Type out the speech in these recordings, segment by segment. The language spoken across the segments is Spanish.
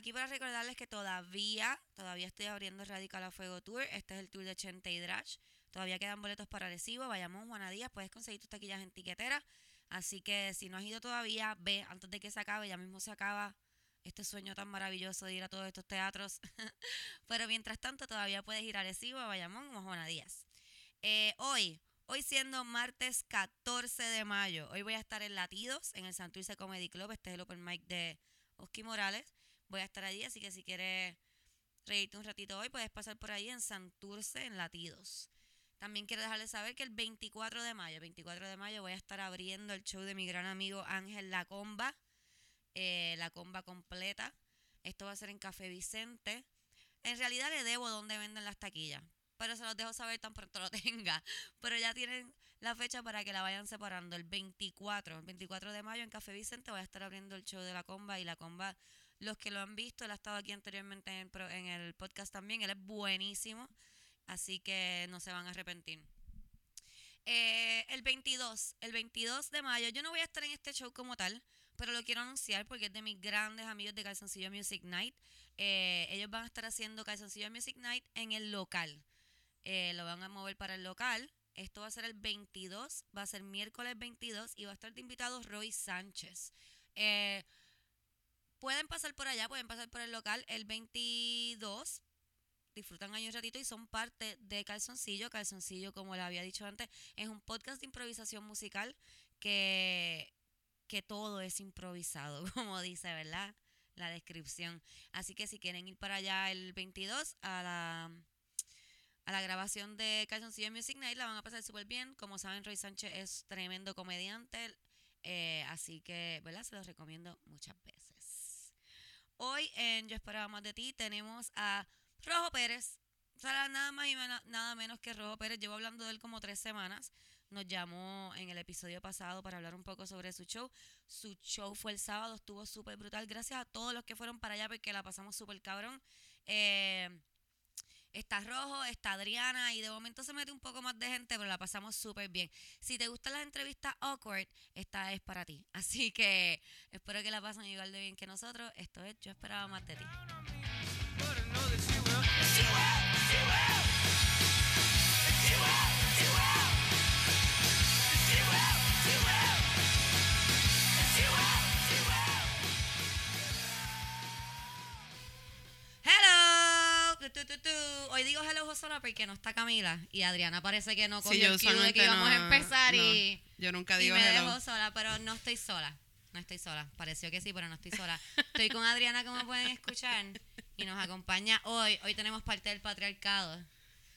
aquí para recordarles que todavía, todavía estoy abriendo Radical a Fuego Tour. Este es el tour de Chente y Drash. Todavía quedan boletos para Recibo. Vayamos Juana Díaz, puedes conseguir tus taquillas en tiquetera. Así que si no has ido todavía, ve antes de que se acabe, ya mismo se acaba este sueño tan maravilloso de ir a todos estos teatros. Pero mientras tanto, todavía puedes ir a Recibo, a Bayamón o Díaz. Eh, hoy, hoy siendo martes 14 de mayo, hoy voy a estar en Latidos, en el Santurce Comedy Club. Este es el open mic de Oski Morales. Voy a estar allí, así que si quieres reírte un ratito hoy, puedes pasar por ahí en Santurce, en Latidos. También quiero dejarles saber que el 24 de mayo, 24 de mayo, voy a estar abriendo el show de mi gran amigo Ángel La Comba, eh, La Comba completa. Esto va a ser en Café Vicente. En realidad le debo donde venden las taquillas, pero se los dejo saber tan pronto lo tenga. Pero ya tienen la fecha para que la vayan separando. El 24, el 24 de mayo en Café Vicente voy a estar abriendo el show de La Comba y La Comba, los que lo han visto, él ha estado aquí anteriormente en en el podcast también, él es buenísimo. Así que no se van a arrepentir. Eh, el 22, el 22 de mayo, yo no voy a estar en este show como tal, pero lo quiero anunciar porque es de mis grandes amigos de Calzoncillo Music Night. Eh, ellos van a estar haciendo Calzoncillo Music Night en el local. Eh, lo van a mover para el local. Esto va a ser el 22, va a ser miércoles 22 y va a estar de invitado Roy Sánchez. Eh, pueden pasar por allá, pueden pasar por el local el 22 disfrutan ahí un ratito y son parte de Calzoncillo. Calzoncillo, como les había dicho antes, es un podcast de improvisación musical que, que todo es improvisado, como dice, ¿verdad? La descripción. Así que si quieren ir para allá el 22 a la, a la grabación de Calzoncillo Music Night, la van a pasar súper bien. Como saben, Roy Sánchez es tremendo comediante, eh, así que, ¿verdad? Se los recomiendo muchas veces. Hoy en Yo Esperaba Más de Ti tenemos a Rojo Pérez, o sea, nada más y nada menos que Rojo Pérez. Llevo hablando de él como tres semanas. Nos llamó en el episodio pasado para hablar un poco sobre su show. Su show fue el sábado, estuvo súper brutal. Gracias a todos los que fueron para allá porque la pasamos súper cabrón. Eh, está Rojo, está Adriana y de momento se mete un poco más de gente, pero la pasamos súper bien. Si te gustan las entrevistas awkward, esta es para ti. Así que espero que la pasen igual de bien que nosotros. Esto es Yo Esperaba Más de Ti. Tu, tu, tu. Hoy digo hello sola porque no está Camila y Adriana parece que no Sí, cogió yo el cue de que íbamos a empezar no, y, Yo nunca y digo me hello. dejó sola, pero no estoy sola. No estoy sola. Pareció que sí, pero no estoy sola. Estoy con Adriana, como pueden escuchar, y nos acompaña hoy. Hoy tenemos parte del patriarcado.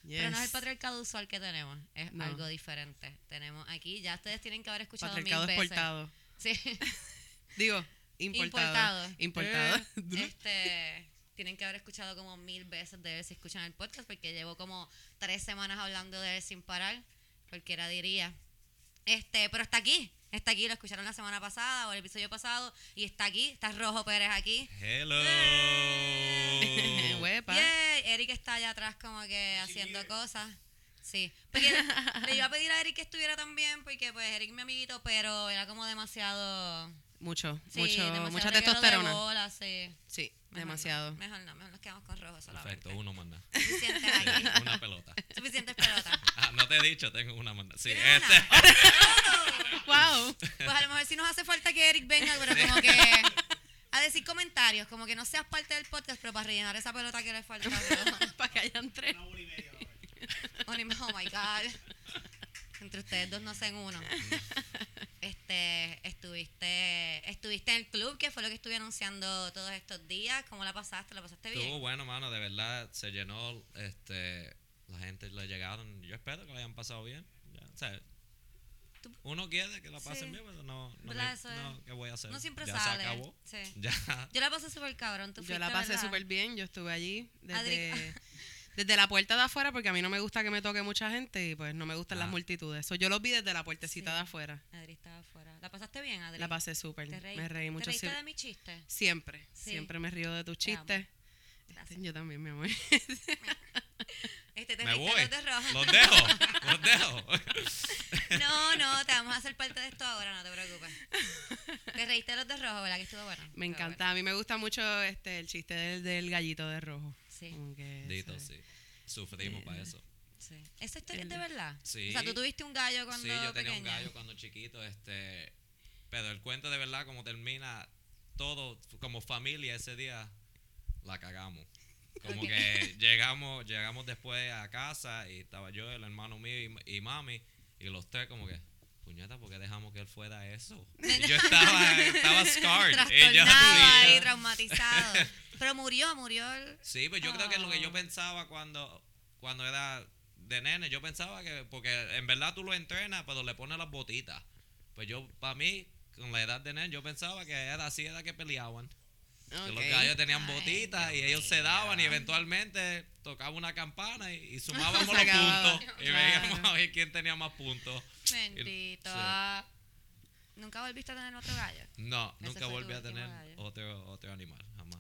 Pero no es el patriarcado usual que tenemos, es No. algo diferente. Tenemos aquí, ya ustedes tienen que haber escuchado Patriarcado mil veces. exportado. Sí. Digo, importado. Importado. Importado. Eh, este, tienen que haber escuchado como mil veces de él si escuchan el podcast, porque llevo como tres semanas hablando de él sin parar, cualquiera diría. Este, pero está aquí, está aquí, lo escucharon la semana pasada o el episodio pasado, y está aquí, está Rojo Pérez aquí. Hello. Huepa. Yay, Eric está allá atrás como que haciendo cosas. Sí. Porque le iba a pedir a Eric que estuviera también, porque pues Eric es mi amiguito, pero era como demasiado... Mucho, Sí, mucho, demasiado mucha reguero de testosterona. bola, sí. Sí, demasiado. No, mejor no, mejor nos quedamos con rojo solamente. Perfecto, uno manda. Suficiente Sí, aquí. una pelota. Suficientes pelotas. Ah, no te he dicho, tengo una manda. Sí, ¿Tienes este. ¡Wow! Pues a lo mejor sí nos hace falta que Eric venga, pero como que a decir comentarios, como que no seas parte del podcast, pero para rellenar esa pelota que le falta. Para que hayan tres. Oh, oh my God. Entre ustedes dos no hacen uno. Este, estuviste, estuviste en el club, que fue lo que estuve anunciando todos estos días. ¿Cómo la pasaste? ¿La pasaste bien? Estuvo bueno, mano, de verdad se llenó, este, la gente le llegaron, yo espero que lo hayan pasado bien. Ya, o sea, Tú- uno quiere que la pasen Sí. bien, pero no, no, me- no, ¿qué voy a hacer? No siempre ya sale. se acabó. Sí. Ya. Yo la pasé súper cabrón. ¿Tú Yo la pasé súper bien, yo estuve allí Adri- desde, desde la puerta de afuera porque a mí no me gusta que me toque mucha gente y pues no me gustan las Ah. multitudes. So, yo los vi desde la puertecita Sí. de afuera. Adri estaba afuera. ¿La pasaste bien, Adri? La pasé súper, me reí mucho. ¿Te reíste de mi chiste? Siempre, Sí. siempre me río de tus chistes. Gracias. Yo también, mi amor. Este, te Me reíste voy. los de rojo. Los dejo, los dejo. No, no, te vamos a hacer parte de esto ahora, no te preocupes. Te reíste de los de rojo, ¿verdad? Que estuvo bueno. Me Estuvo encanta. A mí me gusta mucho este el chiste del, del gallito de rojo. Sí, Dito, sí. Sufrimos para eso. sí. ¿Esa historia es de verdad? Sí. O sea, tú tuviste un gallo cuando Sí, yo tenía un pequeña? gallo cuando chiquito, este, pero el cuento de verdad como termina todo como familia ese día la cagamos. Como Ok. que llegamos, llegamos después a casa y estaba yo, el hermano mío y, y mami y los tres como que puñeta, ¿por qué dejamos que él fuera eso? Y yo estaba, estaba scarred. y Trastornado sí, ahí, yo- traumatizado. Pero murió, murió el... Sí, pues yo creo que lo que yo Oh. pensaba cuando, cuando era de nene. Yo pensaba que, porque en verdad tú lo entrenas, pero le pones las botitas. Pues yo, para mí, con la edad de nene, yo pensaba que era así, era que peleaban. Que los gallos tenían Ay, botitas y ellos se daban y eventualmente tocaba una campana y, y sumábamos los puntos y Claro. veíamos a ver quién tenía más puntos. Bendito. Sí. ah. ¿Nunca volviste a tener otro gallo? No, Ese nunca volví a tener gallo. otro, otro animal, jamás.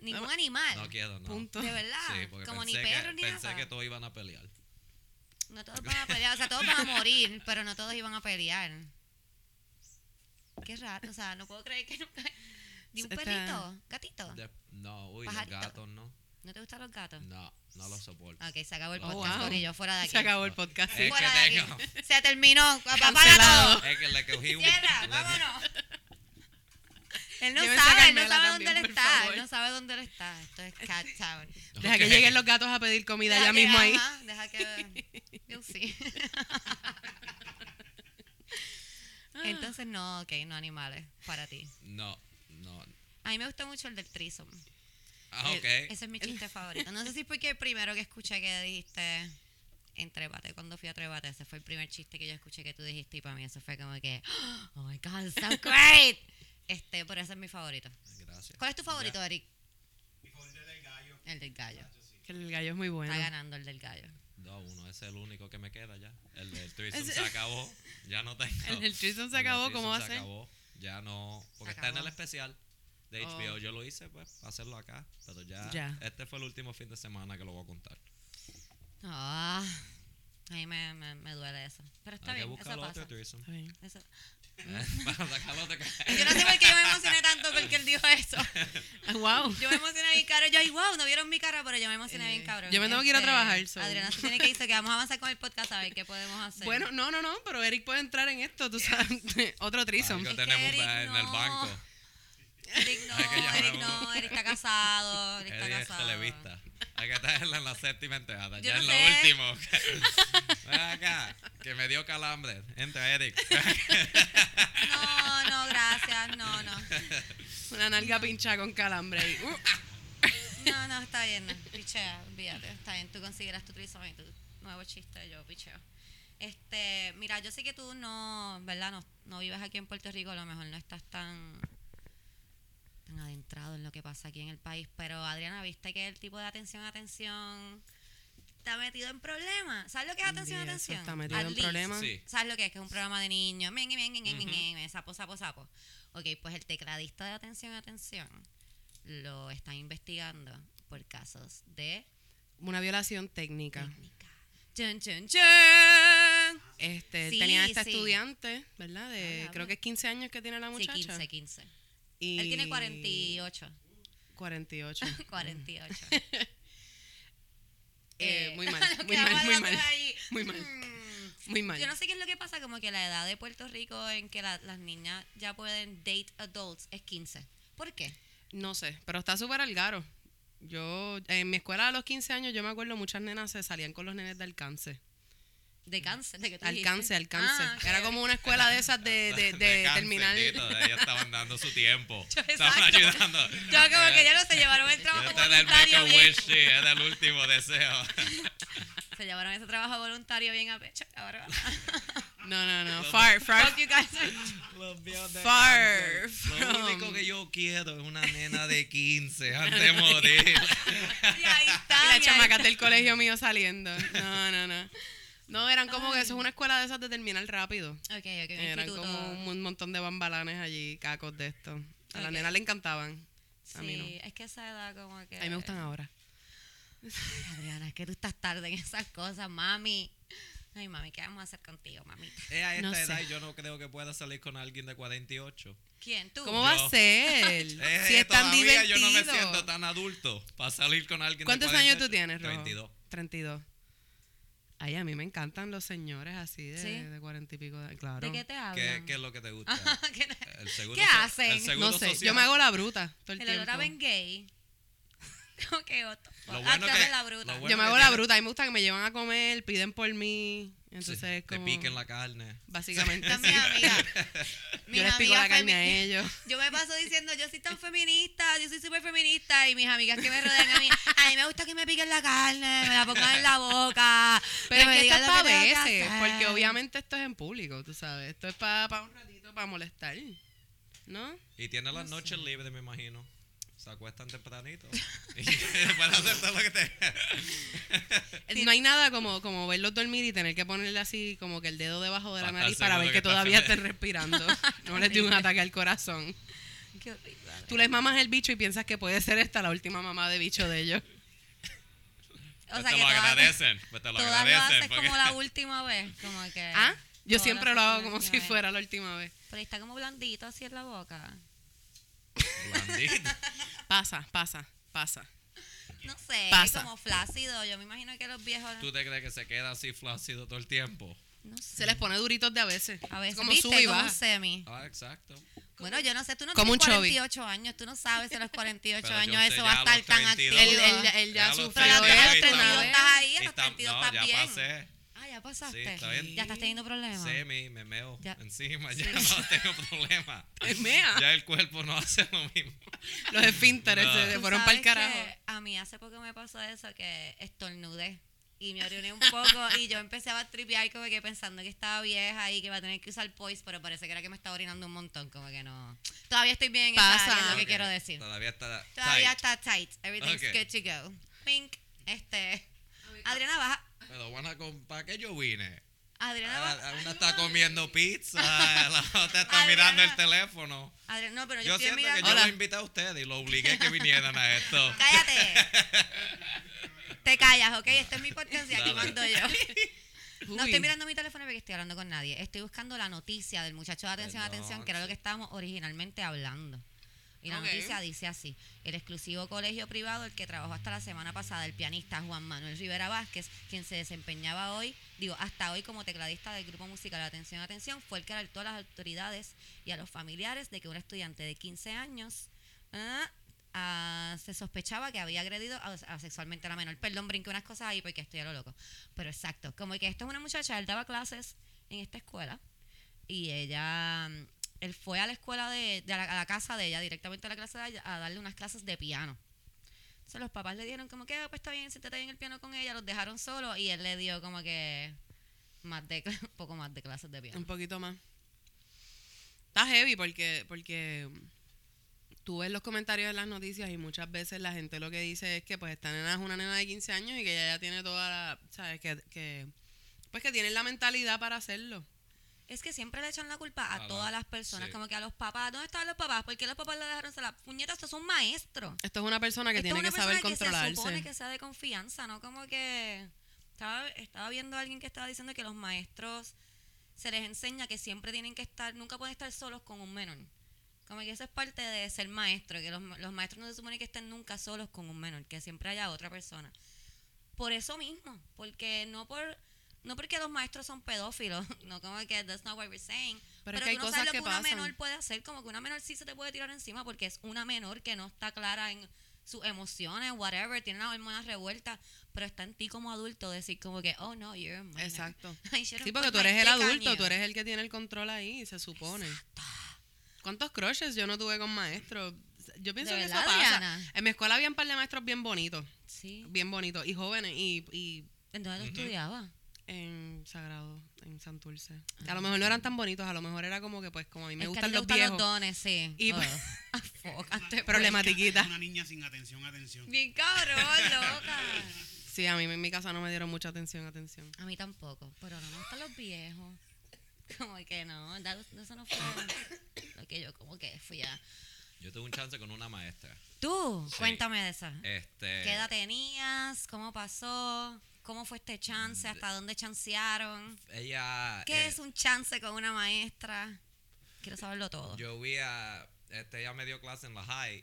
¿Ningún No, animal? No quiero, no. Punto. ¿De verdad? Sí, porque Como ni perros que, ni pensé nada. que todos iban a pelear. No todos van a pelear, o sea, todos van a morir, pero no todos iban a pelear. Qué raro, o sea, no puedo creer que nunca... ¿Ni un perrito? De- no, uy, Pajarito. los gatos no. ¿No te gustan los gatos? No, no los soporto. Ok, se acabó el Oh, podcast, wow. Corillo, fuera de aquí. Se acabó el podcast. sí. Fuera de aquí. Se terminó. Cancelado. todo. Es que le cogí un. Cierra, vámonos. Él no Llévense sabe, él no sabe también, dónde él está. favor. Él no sabe dónde él está. Esto es Cat Town. Deja que lleguen los gatos a pedir comida Deja ya que- mismo ahí. ajá, deja que. You'll see. Entonces, no, ok, no animales para ti. No. A mí me gusta mucho el del trisom. Ah, ok. Ese es mi chiste favorito. No sé si fue que el primero que escuché que dijiste en Trébate, cuando fui a Trébate, ese fue el primer chiste que yo escuché que tú dijiste y para mí eso fue como que, oh my god, so great. Este, pero ese es mi favorito. Gracias. ¿Cuál es tu favorito. Eric? Mi favorito es el gallo. El del gallo. Que el gallo es muy bueno. Está ganando el del gallo. No, uno, ese es el único que me queda ya. El del Ese- se acabó. Ya no tengo. El del se El del acabó, ¿cómo va a threesome ser? Se acabó. Ya no. Porque está en el especial de Oh. HBO. Yo lo hice, pues, para hacerlo acá. Pero ya, Ya. Este fue el último fin de semana que lo voy a contar. Ah, a mí me, me, me duele eso. Pero está Hay que bien, buscar eso otro pasa. threesome. Está bien. Eso- para sacarlo de Yo no sé por qué yo me emocioné tanto porque él dijo eso. Wow. Yo me emocioné bien caro. Yo, ay, wow, no vieron mi cara, pero yo me emocioné Eh, bien cabrón. yo me tengo que ir a trabajar, so. Adriana se tiene que irse, que vamos a avanzar con el podcast a ver qué podemos hacer. Bueno, no, no, no, pero Eric puede entrar en esto, tú sabes. Otro. Algo Es que tenemos Eric en el banco. Eric no, Eric no. Eric está casado, Eric está casado. televista. Hay que estarla en la séptima entrada. Ya no en sé. lo último. Ven acá, que me dio calambre. Entra Eric. No, no, gracias, no, no. Una nalga pincha con calambre ahí. Uh, No, no, está bien, no, pichea, olvídate. Está bien, tú consideras tu trisome y tu nuevo chiste, yo picheo. Este, mira, yo sé que tú no, ¿verdad? No, no vives aquí en Puerto Rico, a lo mejor no estás tan, tan adentrado en lo que pasa aquí en el país, pero Adriana, ¿viste que el tipo de atención, atención está metido en problemas? ¿Sabes lo que es atención, Sí, atención? está metido At en problemas. Sí. ¿Sabes lo que es? Que es un programa de niños. Men, men, men, men, men, Ujú. men, men, sapo, sapo, sapo. Ok, pues el tecladista de atención, atención lo están investigando por casos de una violación técnica. técnica. Chun, chun, chun. Este, Sí, tenía esta sí. estudiante, ¿verdad? De, creo que es 15 años que tiene la Sí, muchacha. 15, 15. Y Él tiene 48. 48. 48. Eh, muy mal, muy mal, muy hablando mal, muy mal. Mm. Muy mal. Yo no sé qué es lo que pasa, como que la edad de Puerto Rico en que la- las niñas ya pueden date adults es 15. ¿Por qué? No sé, pero está súper algaro. Yo, en mi escuela a los 15 años, yo me acuerdo muchas nenas se salían con los nenes de alcance. De cáncer, de que Alcance, dijiste. alcance. Ah, Era como una escuela de esas de, de, de cáncer, terminar. Ellos estaban dando su tiempo. Yo, estaban ayudando. Yo como que ya no se llevaron el trabajo el voluntario make a bien. wish, sí, es el último deseo. Se llevaron ese trabajo voluntario bien a pecho, cabrón. No, no, no. Far, far. Fuck you guys. Los de Far cáncer. Lo from- único que yo quiero es una nena de 15 antes de morir. Y ahí está. Y chamacas está. del colegio mío saliendo. No, no, no. No, eran como que eso es una escuela de esas de terminar rápido. Ok, ok, un Eran instituto. como un, un montón de bambalanes allí, cacos de esto. A la Ok. nena le encantaban. A mí no. Sí, es que esa edad como que... A mí me gustan ahora. Ay, Adriana, es que tú estás tarde en esas cosas, mami. Ay, mami, ¿qué vamos a hacer contigo, mamita? Es a esta No sé. edad y yo no creo que pueda salir con alguien de 48. ¿Quién? ¿Tú? ¿Cómo va a ser? Eh, si es tan todavía divertido. yo no me siento tan adulto para salir con alguien ¿Cuántos de 48. años tú tienes, Rojo? 32. 32. Ay, a mí me encantan los señores así de, ¿Sí? de 40 y pico. De, claro. ¿De qué te ¿Qué, hablan? qué es lo que te gusta? ¿Qué, El seguro ¿Qué hacen? El seguro No sé, social. yo me hago la bruta todo el, el olor tiempo. a Ben Gay. otro. Lo Ah, bueno que- eres la bruta. lo bueno yo me hago la tiene- bruta. A mí me gusta que me llevan a comer, piden por mí. Entonces Sí, es te como... piquen la carne. Básicamente. Sí. amiga. Yo les pico la carne a ellos. Yo me paso diciendo, yo soy tan feminista, yo soy súper feminista, y mis amigas que me rodean a mí, a mí me gusta que me piquen la carne, me la pongan en la boca. Pero es que esto es para veces, porque obviamente esto es en público, tú sabes. Esto es para un ratito, para molestar. ¿No? Y tiene las noches libres, me imagino. Se acuestan tempranito. y pueden hacer todo lo que te... No hay nada como, como verlos dormir y tener que ponerle así como que el dedo debajo de la nariz para ver que todavía estén respirando. No les dé un ataque al corazón. Qué horrible. Tú les mamas el bicho y piensas que puede ser esta la última mamá de bicho de ellos. O Pues sea te que lo agradecen. Pues te lo todas lo agradecen. haces porque- como la última vez, como que... ¿Ah? Yo siempre lo hago como si vez. fuera la última vez. Pero está como blandito así en la boca. Blandito. Pasa, pasa, pasa. No sé, Pasa. como flácido. Yo me imagino que los viejos... ¿Tú te crees que se queda así flácido todo el tiempo? No sé. Se les pone duritos de a veces. A veces, como ¿viste? sube y como un semi. Ah, exacto. Bueno, yo no sé, tú no Como tienes un chubby. 48 años, tú no sabes si a los 48 Pero años eso va a estar tan 32. activo. Él, él ya- él ya sufrió Pero a los Pero esto esto una 32 no vez. estás ahí, a los tam- 32 no, estás ya bien. pasé. Ah, ya pasaste. Sí, está bien. Ya estás teniendo problemas. Semi, me meo Ya. encima. Sí. Ya no tengo problema. Es mea. Ya el cuerpo no hace lo mismo. Los esfínteres No. se fueron para el carajo. que A mí hace poco me pasó eso que estornudé y me oriné un poco y yo empecé a tripear como que pensando que estaba vieja y que iba a tener que usar poise, pero parece que era que me estaba orinando un montón, como que no. Todavía estoy bien en Pasa. área, es lo que quiero decir. Todavía está. Todavía tight. está tight. Everything's good to go. Pink. Este. Adriana baja. Pero bueno, con- ¿para qué yo vine? Adriana Ah, baja. Una está comiendo pizza, la otra está Adriana. mirando el teléfono. Adriana, no, pero yo, Yo que yo lo invité a ustedes y lo obligué a que vinieran a esto. Cállate. Te callas, ¿ok? Este es mi podcast y aquí mando yo. No estoy mirando mi teléfono porque estoy hablando con nadie. Estoy buscando la noticia del muchacho de atención, Perdón, atención, que era lo que estábamos originalmente hablando. Y la noticia dice así: el exclusivo colegio privado, el que trabajó hasta la semana pasada, el pianista Juan Manuel Rivera Vázquez, quien se desempeñaba hoy, digo, hasta hoy como tecladista del grupo musical Atención, Atención, fue el que alertó a las autoridades y a los familiares de que un estudiante de 15 años ah, ah, se sospechaba que había agredido a- a sexualmente a la menor. Perdón, brinqué unas cosas ahí porque estoy a lo loco. Pero exacto, como que esto es una muchacha, él daba clases en esta escuela y ella, él fue a la escuela de, de a la casa de ella, directamente a la clase de ella, a darle unas clases de piano. Entonces los papás le dieron como que, "Ah, pues está bien, siéntate ahí en el piano con ella, los dejaron solos y él le dio como que más de, un poco más de clases de piano. Un poquito más. Está heavy porque, porque tú ves los comentarios en las noticias y muchas veces la gente lo que dice es que pues esta nena es una nena de 15 años y que ella ya tiene toda la, ¿sabes? Que, que pues que tienen la mentalidad para hacerlo. Es que siempre le echan la culpa a, A la- todas las personas, sí. como que a los papás. ¿Dónde estaban los papás? ¿Por qué los papás le dejaron la puñeta? Estos son maestros. Esto es una persona que Esto es tiene una que saber persona Que se supone que sea de confianza, ¿no? Como que estaba, estaba viendo a alguien que estaba diciendo que los maestros se les enseña que siempre tienen que estar, nunca pueden estar solos con un menor. Como que eso es parte de ser maestro, que los, los maestros no se supone que estén nunca solos con un menor, que siempre haya otra persona. Por eso mismo, porque no por no porque los maestros son pedófilos, no como que that's not what we're saying, Pero pero, es que hay tú no cosas sabes lo que que una pasan. menor puede hacer, como que una menor sí se te puede tirar encima porque es una menor que no está clara en sus emociones, whatever, tiene las hormonas revueltas, pero está en ti como adulto decir como que, oh no, you're a. Exacto. Sí, porque tú eres el adulto, tú eres el que tiene el control ahí, se supone. ¿Cuántos crushes yo no tuve con maestros? Yo pienso ¿De que eso pasa. Diana? En mi escuela había un par de maestros bien bonitos, Sí. bien bonitos y jóvenes y, y ¿En dónde tú estudiabas? En Sagrado, en Santurce. A lo mejor no eran tan bonitos, a lo mejor era como que pues como a mí me Es que a gustan ti te los gustan viejos, los dones, sí. Y- Oh. Afócate, problematiquita. Una niña sin atención, atención. Bien cabrón, loca. Sí, a mí en mi casa no me dieron mucha atención, atención. A mí tampoco, pero no me gustan los viejos. Como que no, eso no fue lo que yo como que fui a... Yo tuve un chance con una maestra. ¿Tú? Sí. Cuéntame de esa. Este, ¿Qué edad tenías? ¿Cómo pasó? ¿Cómo fue este chance? ¿Hasta dónde chancearon? Ella. ¿Qué eh, es un chance con una maestra? Quiero saberlo todo. Yo vi a. Este, ella me dio clase en la high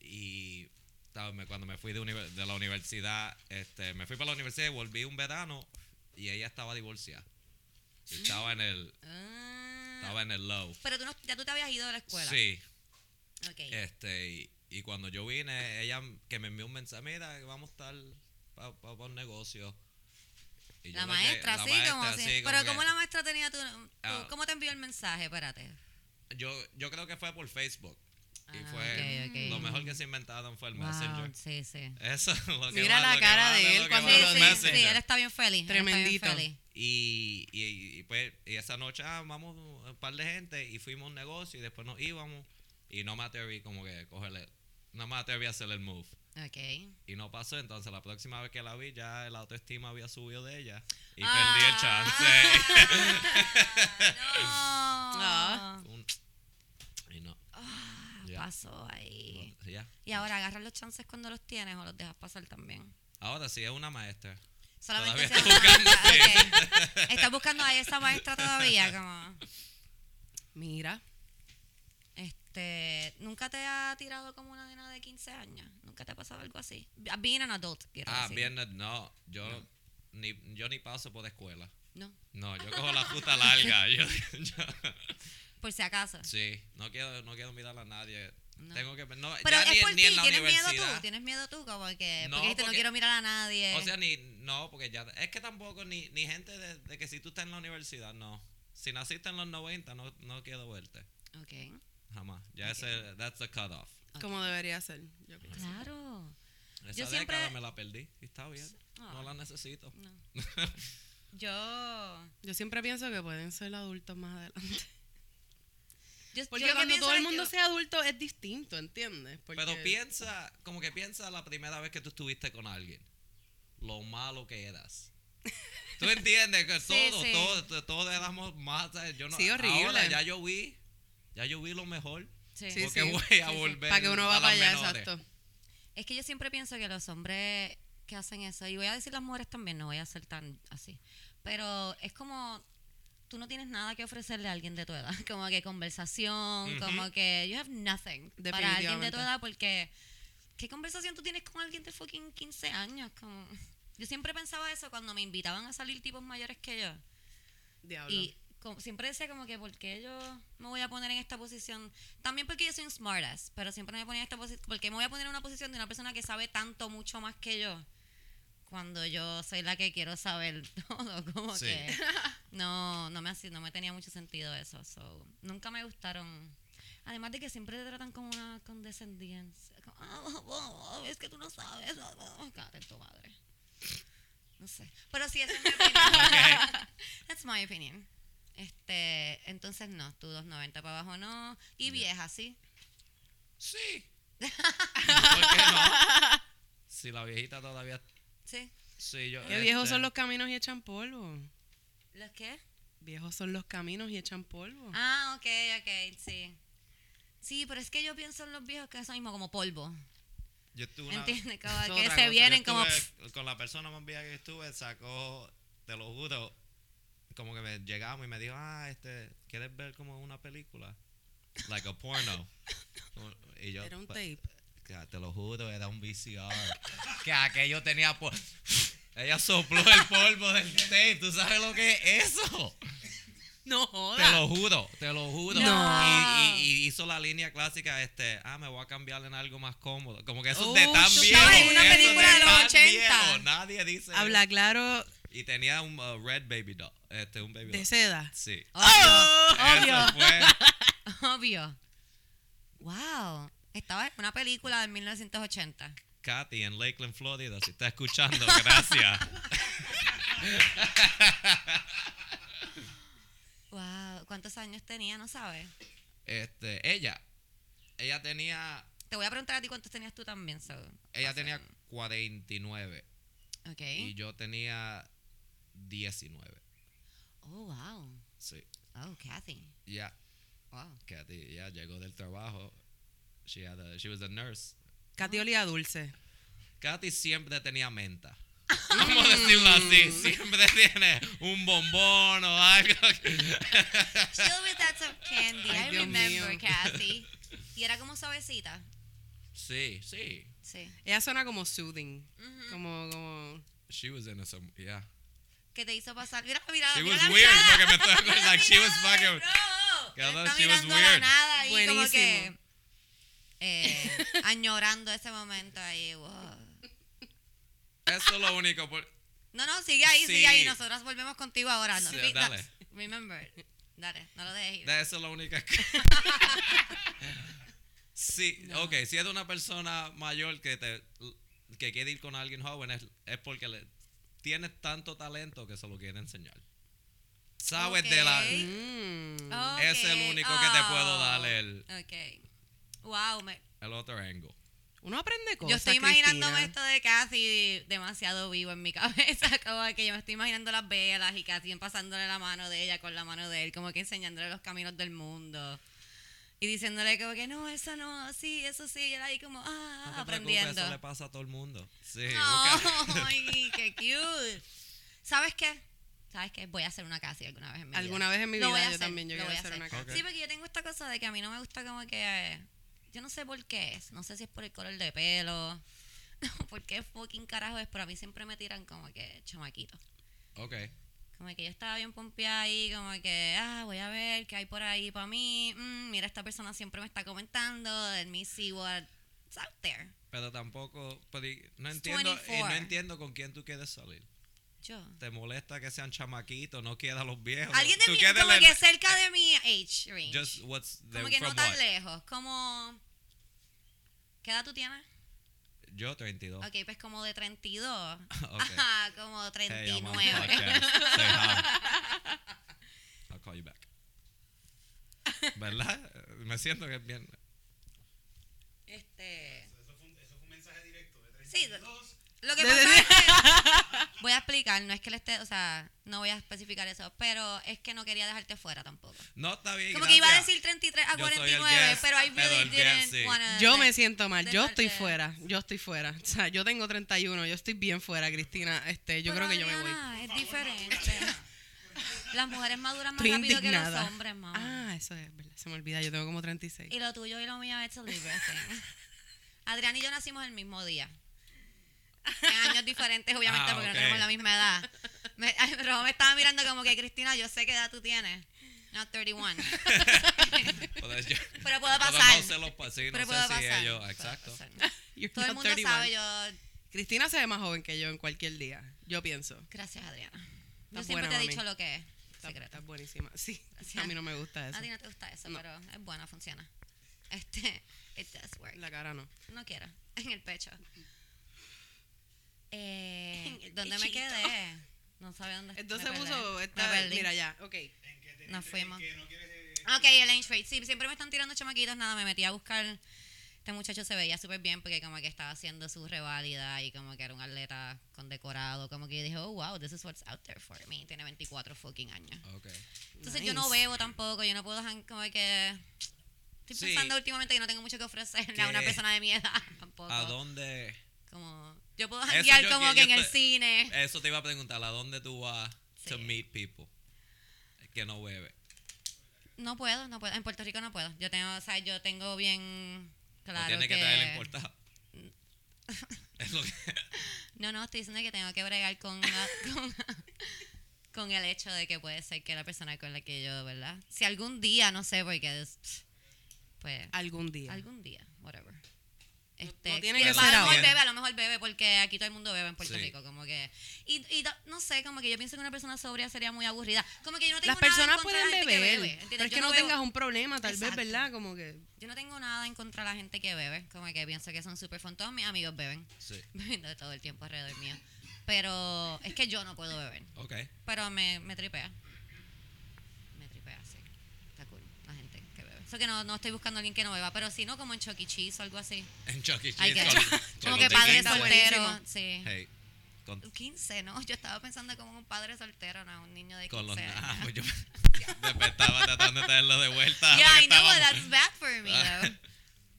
y cuando me fui de, la universidad, este, me fui para la universidad y volví un verano y ella estaba divorciada. Y estaba en el, Ah. estaba en el low. Pero tú no, ya tú te habías ido de la escuela. Sí, Ok. este, y, y cuando yo vine, ella que me envió un mensaje, mira, vamos a estar para un negocio. Y la maestra, la sí, maestra, como así. sí, Pero como ¿cómo que- la maestra tenía tu, tú- Ah. ¿Cómo te envió el mensaje? Espérate. yo, yo creo que fue por Facebook. Y Ah, fue lo mejor que se inventaron fue el Wow, Messenger. sí, sí. Eso es lo que Mira la lo que cara de él cuando Sí, sí, sí, él está bien feliz. bien Tremendito. feliz. Y, y, y, pues, y esa noche ah, vamos un par de gente y fuimos a un negocio y después nos íbamos y no me atreví como que cogerle, no me atreví a hacer el move. Ok. Y no pasó, entonces la próxima vez que la vi ya la autoestima había subido de ella y Ah. perdí el chance. Ah. No. Un- y no, Ah. Pasó ahí. no, ya. Y ahora, ¿agarras los chances cuando los tienes o los dejas pasar también? Ahora sí es una maestra. Solamente está buscando, maestra, ok. ¿Estás buscando a esa maestra todavía? Como, Mira. este, ¿Nunca te ha tirado como una nena de 15 años? ¿Nunca te ha pasado algo así? Being an adult, quiero Ah, decir. viernes no, yo ni yo ni paso por escuela. No, No, yo cojo la puta larga. Yo, yo- por si acaso. sí, no quiero, no quiero mirar a nadie. No. Tengo que no, Pero ya es ni, por ni ti, en la ¿tienes miedo tú? ¿Tienes miedo tú? Como que, No, porque dijiste, no quiero mirar a nadie. O sea, ni no, porque ya es que tampoco ni, ni gente de, de que si tú estás en la universidad, no. Si naciste en los 90, no, no quiero verte. ok. Jamás. Ya ese that's the cutoff. Como debería ser. Yo pienso. Claro. Esa Yo siempre- década me la perdí y está bien. No la necesito. No. Yo, Yo siempre pienso que pueden ser adultos más adelante. yo Porque yo cuando todo el mundo sea adulto es distinto, ¿entiendes? Porque- Pero piensa, como que piensa la primera vez que tú estuviste con alguien. Lo malo que eras. ¿Tú entiendes? Que Sí, todos, sí. todos, todos éramos más. Yo no, Sí, horrible. Ahora ya yo vi, ya yo vi lo mejor. Sí. Sí, porque sí. voy a Sí, sí. volver. Para que uno va a para allá, menores. exacto. Es que yo siempre pienso que los hombres que hacen eso, y voy a decir las mujeres también, no voy a ser tan así, pero es como tú no tienes nada que ofrecerle a alguien de tu edad, como que conversación, como que you have nothing para alguien de tu edad porque ¿qué conversación tú tienes con alguien de fucking 15 años? Como yo siempre pensaba eso cuando me invitaban a salir tipos mayores que yo. Diablo. Y como- siempre decía como que, ¿por qué yo me voy a poner en esta posición? También porque yo soy un smartass, pero siempre me ponía en esta posición, porque me voy a poner en una posición de una persona que sabe tanto, mucho más que yo, cuando yo soy la que quiero saber todo, como Sí. que no, no me hacía- no me tenía mucho sentido eso, so, nunca me gustaron. Además de que siempre te tratan como una condescendencia. Como, "Ah, oh, oh, es que tú no sabes. oh, oh". Cállate en tu madre. No sé. Pero sí, esa es mi opinión. That's my opinion. Este, entonces no, tú 290 para abajo no. Y vieja, sí. Sí. ¿Por qué no? Si la viejita todavía. Sí. Sí, yo. Qué viejos este, son los caminos y echan polvo. ¿Los qué? Viejos son los caminos y echan polvo. Ah, ok, ok, sí. Sí, pero es que yo pienso en los viejos que son mismo como polvo. Yo estuve una- ¿Entiendes? Como que se cosa. vienen Yo como. Con la persona más vieja que estuve, sacó, te lo juro, como que me llegamos y me dijo, ah, este, ¿quieres ver como una película? Like a porno. y yo, Era un pues, tape. que te lo juro, era un VCR. que aquello tenía por... Ella sopló el polvo del tape, ¿tú sabes lo que es eso? No Te jodas. lo juro, te lo juro. No. Y, y- y hizo la línea clásica, este, ah, me voy a cambiar en algo más cómodo. Como que eso Oh, es de tan viejo. Una película de los tan 80. viejo, Nadie dice Habla claro Y tenía un uh, red baby doll. Este, un baby de doll. seda. Sí. Obvio, Eso obvio, fue obvio. Wow. Estaba en una película de 1980. Katy en Lakeland, Florida. Si está escuchando, gracias. Wow. ¿Cuántos años tenía? No sabes. Este, ella, ella tenía, Te voy a preguntar a ti cuántos tenías tú también, so. ella tenía 49 Ok. y yo tenía 19. Oh, wow. Sí. Oh, Kathy. Ya, Wow. Katy ya llegó del trabajo. She, had a- she was a nurse. Katy olía dulce. Katy siempre tenía menta. Vamos a decirlo así. Mm. Siempre tiene un bombón o algo. que- She always had some candy. Ay, I Dios remember mío. Kathy. Y era como suavecita. sí, sí. Sí. Ella suena como soothing. Ujú. Como, como. She was in a some, yeah. Que te hizo pasar. Mira, mira, She mira was la weird, porque me estoy acordando, like, she was fucking- Está she was weird. nada como Buenísimo. que eh, añorando ese momento ahí. wow. Eso es lo único. por- No, no, sigue ahí, Sí. sigue ahí. Nosotros volvemos contigo ahora. No, Sí, dale. Remember. Dale, no lo dejes ir. Eso es lo único que... sí, ok, si es de una persona mayor que te que quiere ir con alguien joven, es, es porque le, tienes tanto talento que se lo quiere enseñar. Sabes de la... Mm. Es el único que te puedo dar el, Ok. Wow, me- el otro angle. Uno aprende cosas. yo estoy imaginándome Cristina. esto de Kathy demasiado vivo en mi cabeza, como que yo me estoy imaginando las velas y Kathy pasándole la mano de ella con la mano de él, como que enseñándole los caminos del mundo. Y diciéndole como que no, eso no, sí, eso sí, y él ahí como, ah, No te aprendiendo. eso le pasa a todo el mundo. Sí, busca- Ay, qué cute. ¿Sabes qué? ¿Sabes qué? Voy a hacer una Kathy alguna vez en mi vida. Alguna vez en mi vida yo hacer, también yo quiero voy a hacer una hacer. casa. Ok. Sí, porque yo tengo esta cosa de que a mí no me gusta como que... Yo no sé por qué es. No sé si es por el color de pelo. No, por qué fucking carajo es. Pero a mí siempre me tiran como que chamaquito. Ok. Como que yo estaba bien pompeada ahí, como que, ah, voy a ver qué hay por ahí para mí. Mm, mira, esta persona siempre me está comentando. Let me see what's out there. Pero tampoco, pero no entiendo, y no 24. entiendo con quién tú quieres salir. Yo. ¿Te molesta que sean chamaquitos? ¿No quieres a los viejos? Alguien de ¿Tú mi, quieres como el- que cerca de mi age range. Just what's the, como que no tan what? lejos. Como... ¿Qué edad tú tienes? Yo 32. Ok, pues como de 32. Ok. Ajá, como Hey, I'm on 39. podcast. Say hi. I'll call you back. ¿Verdad? Me siento que es bien. este... Eso fue un, eso fue un mensaje directo de Sí, 32. Lo que De- pasa de- es que voy a explicar, no es que le esté, o sea, no voy a especificar eso, pero es que no quería dejarte fuera tampoco. No, está bien. Como que iba a decir 33 a Yo soy el 49, guest, pero I really el guest, didn't sí. wanna, Yo like, me siento mal, yo estoy fuera, yo estoy fuera. O sea, yo tengo 31, yo estoy bien fuera, Cristina. Este, yo Pero, creo que yo me voy. Es diferente. Las mujeres maduran más Estoy rápido que los hombres, mamá. Ah, eso es verdad, se me olvida, yo tengo como 36. Y lo tuyo y lo mío es libre. Adrián y yo nacimos el mismo día. En años diferentes, obviamente, Ah, porque ok. no tenemos la misma edad. Me, pero me estaba mirando como que, Cristina, yo sé qué edad tú tienes. No, 31. Pues yo- Pero puede podemos pasar. sí, no Pero sé puede si pasar. ellos, exacto. Todo el mundo 31. sabe, yo... Cristina se ve más joven que yo en cualquier día, yo pienso. Gracias, Adriana. Yo siempre buena, te he mami. dicho lo que es. Está, Secreto. está buenísima. Sí, Gracias. a mí no me gusta eso. A ti no te gusta eso, No. pero es buena, funciona. Este, it does work. La cara no. No quiero, en el pecho. Eh, ¿Dónde me quedé? No sabía dónde Entonces me puso, esta, Me perdí. mira ya, ok. En que te- Nos fuimos. que no quieres, eh, Ok, el age rate. Sí, siempre me están tirando chamaquitos. Nada, me metí a buscar. Este muchacho se veía súper bien porque como que estaba haciendo su reválida y como que era un atleta condecorado. Como que yo dije, oh, wow, this is what's out there for me. Tiene 24 fucking años. Ok. Entonces yo no bebo tampoco. Yo no puedo como que... Estoy Sí. pensando últimamente que no tengo mucho que ofrecerle a una persona de mi edad tampoco. ¿A dónde? Como, yo puedo janguear como que- en el cine. Eso te iba a preguntar, ¿a dónde tú vas to Sí. meet people? Que no bebe. No puedo, no puedo. En Puerto Rico no puedo. Yo tengo, o sea, yo tengo bien claro no tiene que, que... traer el importado. es lo que... No, no, estoy diciendo que tengo que bregar con, la- con, con el hecho de que puede ser que la persona con la que yo, ¿verdad? Si algún día, no sé, porque es- pues Algún día. algún día, whatever. Este, no tiene que que a ser lo mejor ahora. bebe, a lo mejor bebe, porque aquí todo el mundo bebe en Puerto Sí. Rico, como que... Y, y no sé, como que yo pienso que una persona sobria sería muy aburrida. Como que yo no tengo Las nada personas contra de pueden beber, bebe, pero es que no, bebo- tengas un problema, tal Exacto. vez, ¿verdad? Como que Yo no tengo nada en contra de la gente que bebe, como que pienso que son súper fun. Todos mis amigos beben, Sí. bebiendo todo el tiempo alrededor mío. Pero es que yo no puedo beber. Ok. Pero me, me tripea. Me tripea, sí. Está cool la gente que bebe. Eso que no, no estoy buscando a alguien que no beba, pero si no, como en Chucky Cheese o algo así. En Chuck E. Cheese. que- con- con como los que padre 15. soltero. Sí. Hey, con, 15, ¿no? Yo estaba pensando como un padre soltero, no, un niño de 15 con los... años. Ah, pues yo estaba tratando de traerlo de vuelta. Yeah, I know, estábamos- that's bad for me, Ah. though.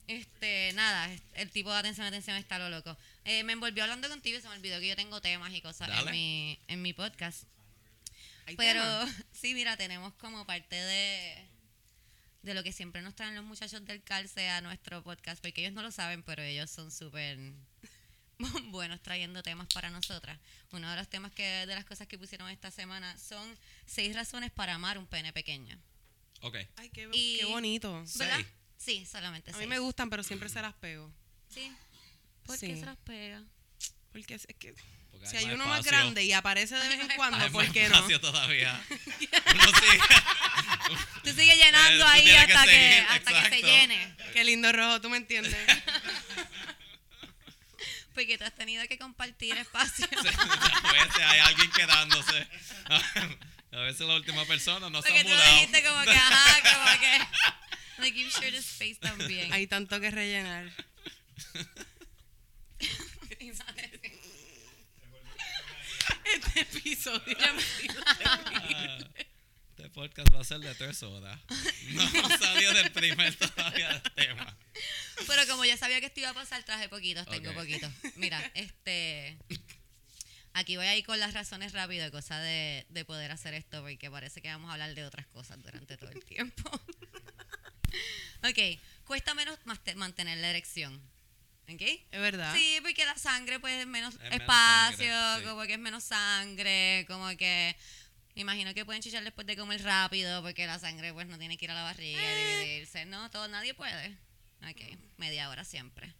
Este, nada, el tipo de atención, atención está lo loco. Eh, me envolvió hablando contigo y se me olvidó que yo tengo temas y cosas Dale. en mi, en mi podcast. Pero sí, mira, tenemos como parte de, de lo que siempre nos traen los muchachos del calce a nuestro podcast, porque ellos no lo saben, pero ellos son súper buenos trayendo temas para nosotras. Uno de los temas que, de las cosas que pusieron esta semana son seis razones para amar un pene pequeño. Ok. Ay, qué, Y- qué bonito. ¿Verdad? Seis. Sí, solamente A mí seis. me gustan, pero siempre se las pego. Sí. ¿Por Sí. qué se las pega? Porque es, es que Porque si hay uno más espacio. grande y aparece de vez en cuando, Hay ¿por más qué no? todavía. Uno sigue. Tú sigues llenando Eh, tú ahí que hasta, que, seguir, hasta que se llene. Qué lindo rojo, ¿tú me entiendes? Porque tú has tenido que compartir espacio. A veces hay alguien quedándose. A veces la última persona no se Porque ha tú lo mudado. dijiste como que, ajá, como que. Like, you share the space también. Hay tanto que rellenar. Este episodio ha sido Este podcast va a ser de tres horas. No salido del primer todavía del tema. Pero como yo sabía que esto iba a pasar, traje poquitos, tengo Ok. poquitos. Mira, este. Aquí voy a ir con las razones rápido, cosa de, de poder hacer esto, porque parece que vamos a hablar de otras cosas durante todo el tiempo. ok, cuesta menos maste- mantener la erección. ¿Ok? Es verdad. Sí, porque la sangre pues es menos espacio, sangre, sí. como que es menos sangre, como que me imagino que pueden chichar después de comer rápido porque la sangre pues no tiene que ir a la barriga y Eh. dividirse. No, todo, nadie puede. Ok, media hora siempre.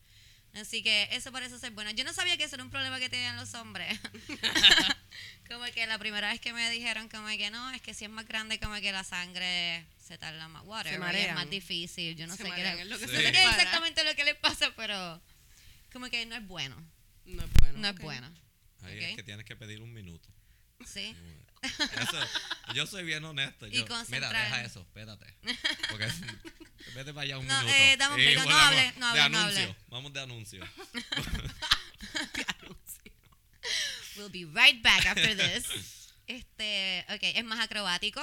Así que eso parece ser bueno. Yo no sabía que eso era un problema que tenían los hombres. como que la primera vez que me dijeron como que no, es que si es más grande como que la sangre se tarda más, whatever, y es más difícil. Yo no Se sé qué es lo que no se sé qué es para. exactamente lo que les pasa, pero como que no es bueno. No es bueno. No ok. es bueno. Ahí Ok. es que tienes que pedir un minuto. Sí. Eso, yo soy bien honesto. Y Yo, mira, deja eso, espérate. Porque vete para allá un No, minuto. eh, dame un break, no hable, no hable, De no anuncio. hable. Vamos de anuncio. We'll be right back after this. Este, ok, es más acrobático.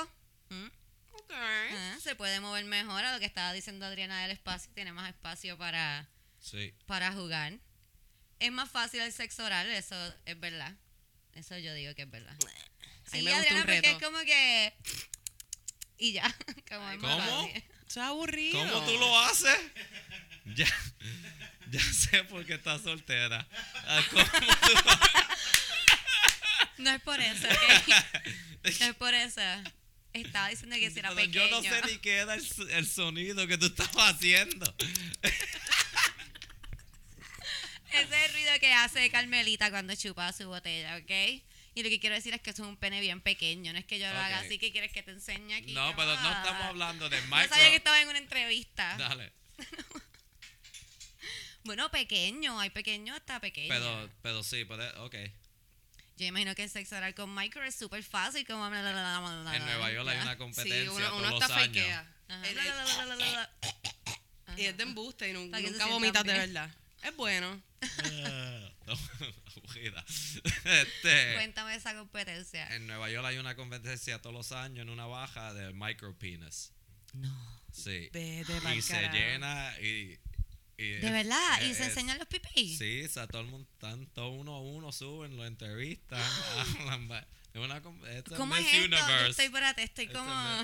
¿Mm? Ok. Ah, se puede mover mejor a lo que estaba diciendo Adriana del espacio. Tiene más espacio para, Sí. para jugar. Es más fácil el sexo oral, eso es verdad. Eso yo digo que es verdad. A mí Sí, me gusta Adriana, un porque reto. es como que. Y ya. Como es más ¿Cómo? fácil. Eso es aburrido. ¿Cómo tú lo haces? Ya, ya sé por qué estás soltera. ¿Cómo tú lo No es por eso, ¿ok? No es por eso. Estaba diciendo que si era Pero pequeño. yo no sé ni qué era el, el sonido que tú estabas haciendo. Ese es el ruido que hace Carmelita cuando chupa su botella, ¿ok? Y lo que quiero decir es que eso es un pene bien pequeño. No es que yo lo haga así que quieres que te enseñe aquí. No, pero no estamos hablando de No micro. sabía que estaba en una entrevista. Dale. Bueno, pequeño. Hay pequeño hasta pequeño. Pero, pero sí, pero, ok. Yo imagino que el sexo oral con micro es súper fácil. Como... En En Nueva York hay una Sí, competencia uno, uno todos los años. Y es de embuste y nunca se vomitas de verdad. Es bueno. Ah, aburrida. Este, Cuéntame esa competencia. en Nueva York hay una competencia todos los años en una baja de micro penis. No. Sí. Vete y se carajo. llena y, y ¿De es- verdad? ¿Y es- se enseñan los pipí? Sí, o sea, todo el mundo, todos uno a uno, suben, lo entrevistan, hablan. va- Es una com- esto es ¿Cómo es esto? Yo Universe. estoy, espérate, estoy Esto como...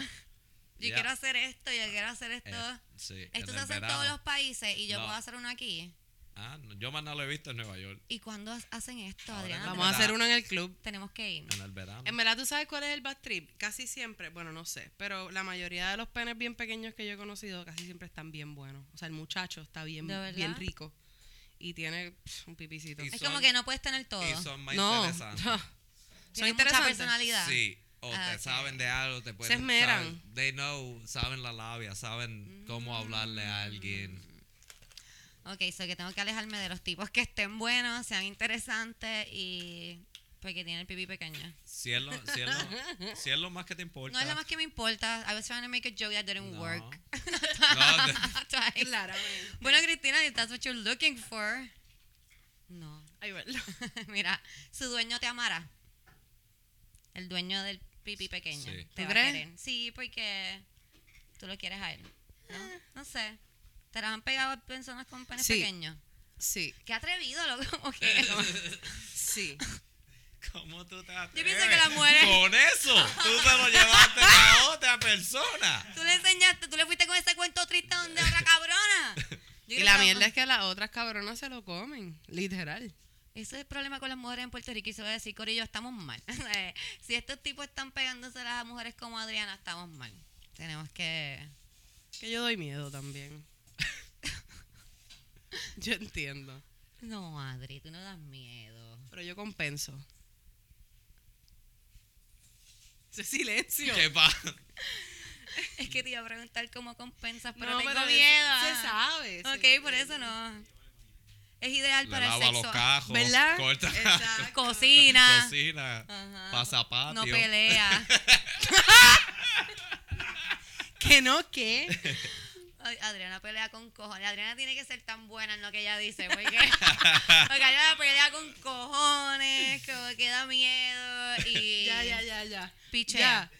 Yo Ya. quiero hacer esto, yo quiero hacer esto. Eh, sí, esto se hace en todos los países y yo No. puedo hacer uno aquí. Ah, no, yo más no lo he visto en Nueva York. ¿Y cuándo ha- hacen esto, Ahora Adriana? en Vamos a hacer uno en el club. Tenemos que ir. En el verano. En verdad, ¿tú sabes cuál es el bad trip? Casi siempre, bueno, no sé, pero la mayoría de los penes bien pequeños que yo he conocido casi siempre están bien buenos. O sea, el muchacho está bien, bien rico y tiene pff, un pipicito. Y Es son- como que no puedes tener todo. Y son más no, interesantes. son Tienen mucha interesantes. personalidad. Sí, o Ah, te ok. saben de algo, te pueden. esmeran. saben- they know, saben la labia, saben cómo hablarle a alguien. Ok, so que tengo que alejarme de los tipos que estén buenos, sean interesantes y... Porque tienen el pipí pequeño. Si es lo, si es lo, si es lo más que te importa. No es lo más que me importa. I was trying to make a joke that didn't No. work. No. Claramente. bueno, Cristina, if that's what you're looking for. No. Ay, ¿verdad? Mira, su dueño te amará. El dueño del pipí pequeño. Sí. Te ¿Tú va crees? a querer. Sí, porque tú lo quieres a él. ¿no? No sé. ¿Te las han pegado a personas con penes Sí. pequeños? Sí, Qué atrevido, loco. como que- sí. ¿Cómo tú te atreves? Yo pienso que las mujeres- Con eso, tú se lo llevaste a otra persona. Tú le enseñaste, tú le fuiste con ese cuento triste donde otra cabrona. Yo Y la que mierda es que las otras cabronas se lo comen, literal. Ese es el problema con las mujeres en Puerto Rico y se va a decir, Corillo, estamos mal. si estos tipos están pegándose a las mujeres como Adriana, estamos mal. Tenemos que... Que yo doy miedo también. yo entiendo. No, Adri, tú no das miedo. Pero yo compenso. Ese silencio. ¿Qué pasa? Es que te iba a preguntar cómo compensas, pero No, tengo pero miedo. se ajá. sabe. Ok, se- por eso no. Es ideal Le para el lava sexo. los cajos, ¿Verdad? corta Exacto. Cocina. cocina, Ajá. pasa patio. No pelea. ¿Que no qué? Adriana pelea con cojones. Adriana tiene que ser tan buena en lo que ella dice. Porque, porque Adriana pelea con cojones, como que da miedo y ya, ya, ya, ya. pichea. Ya,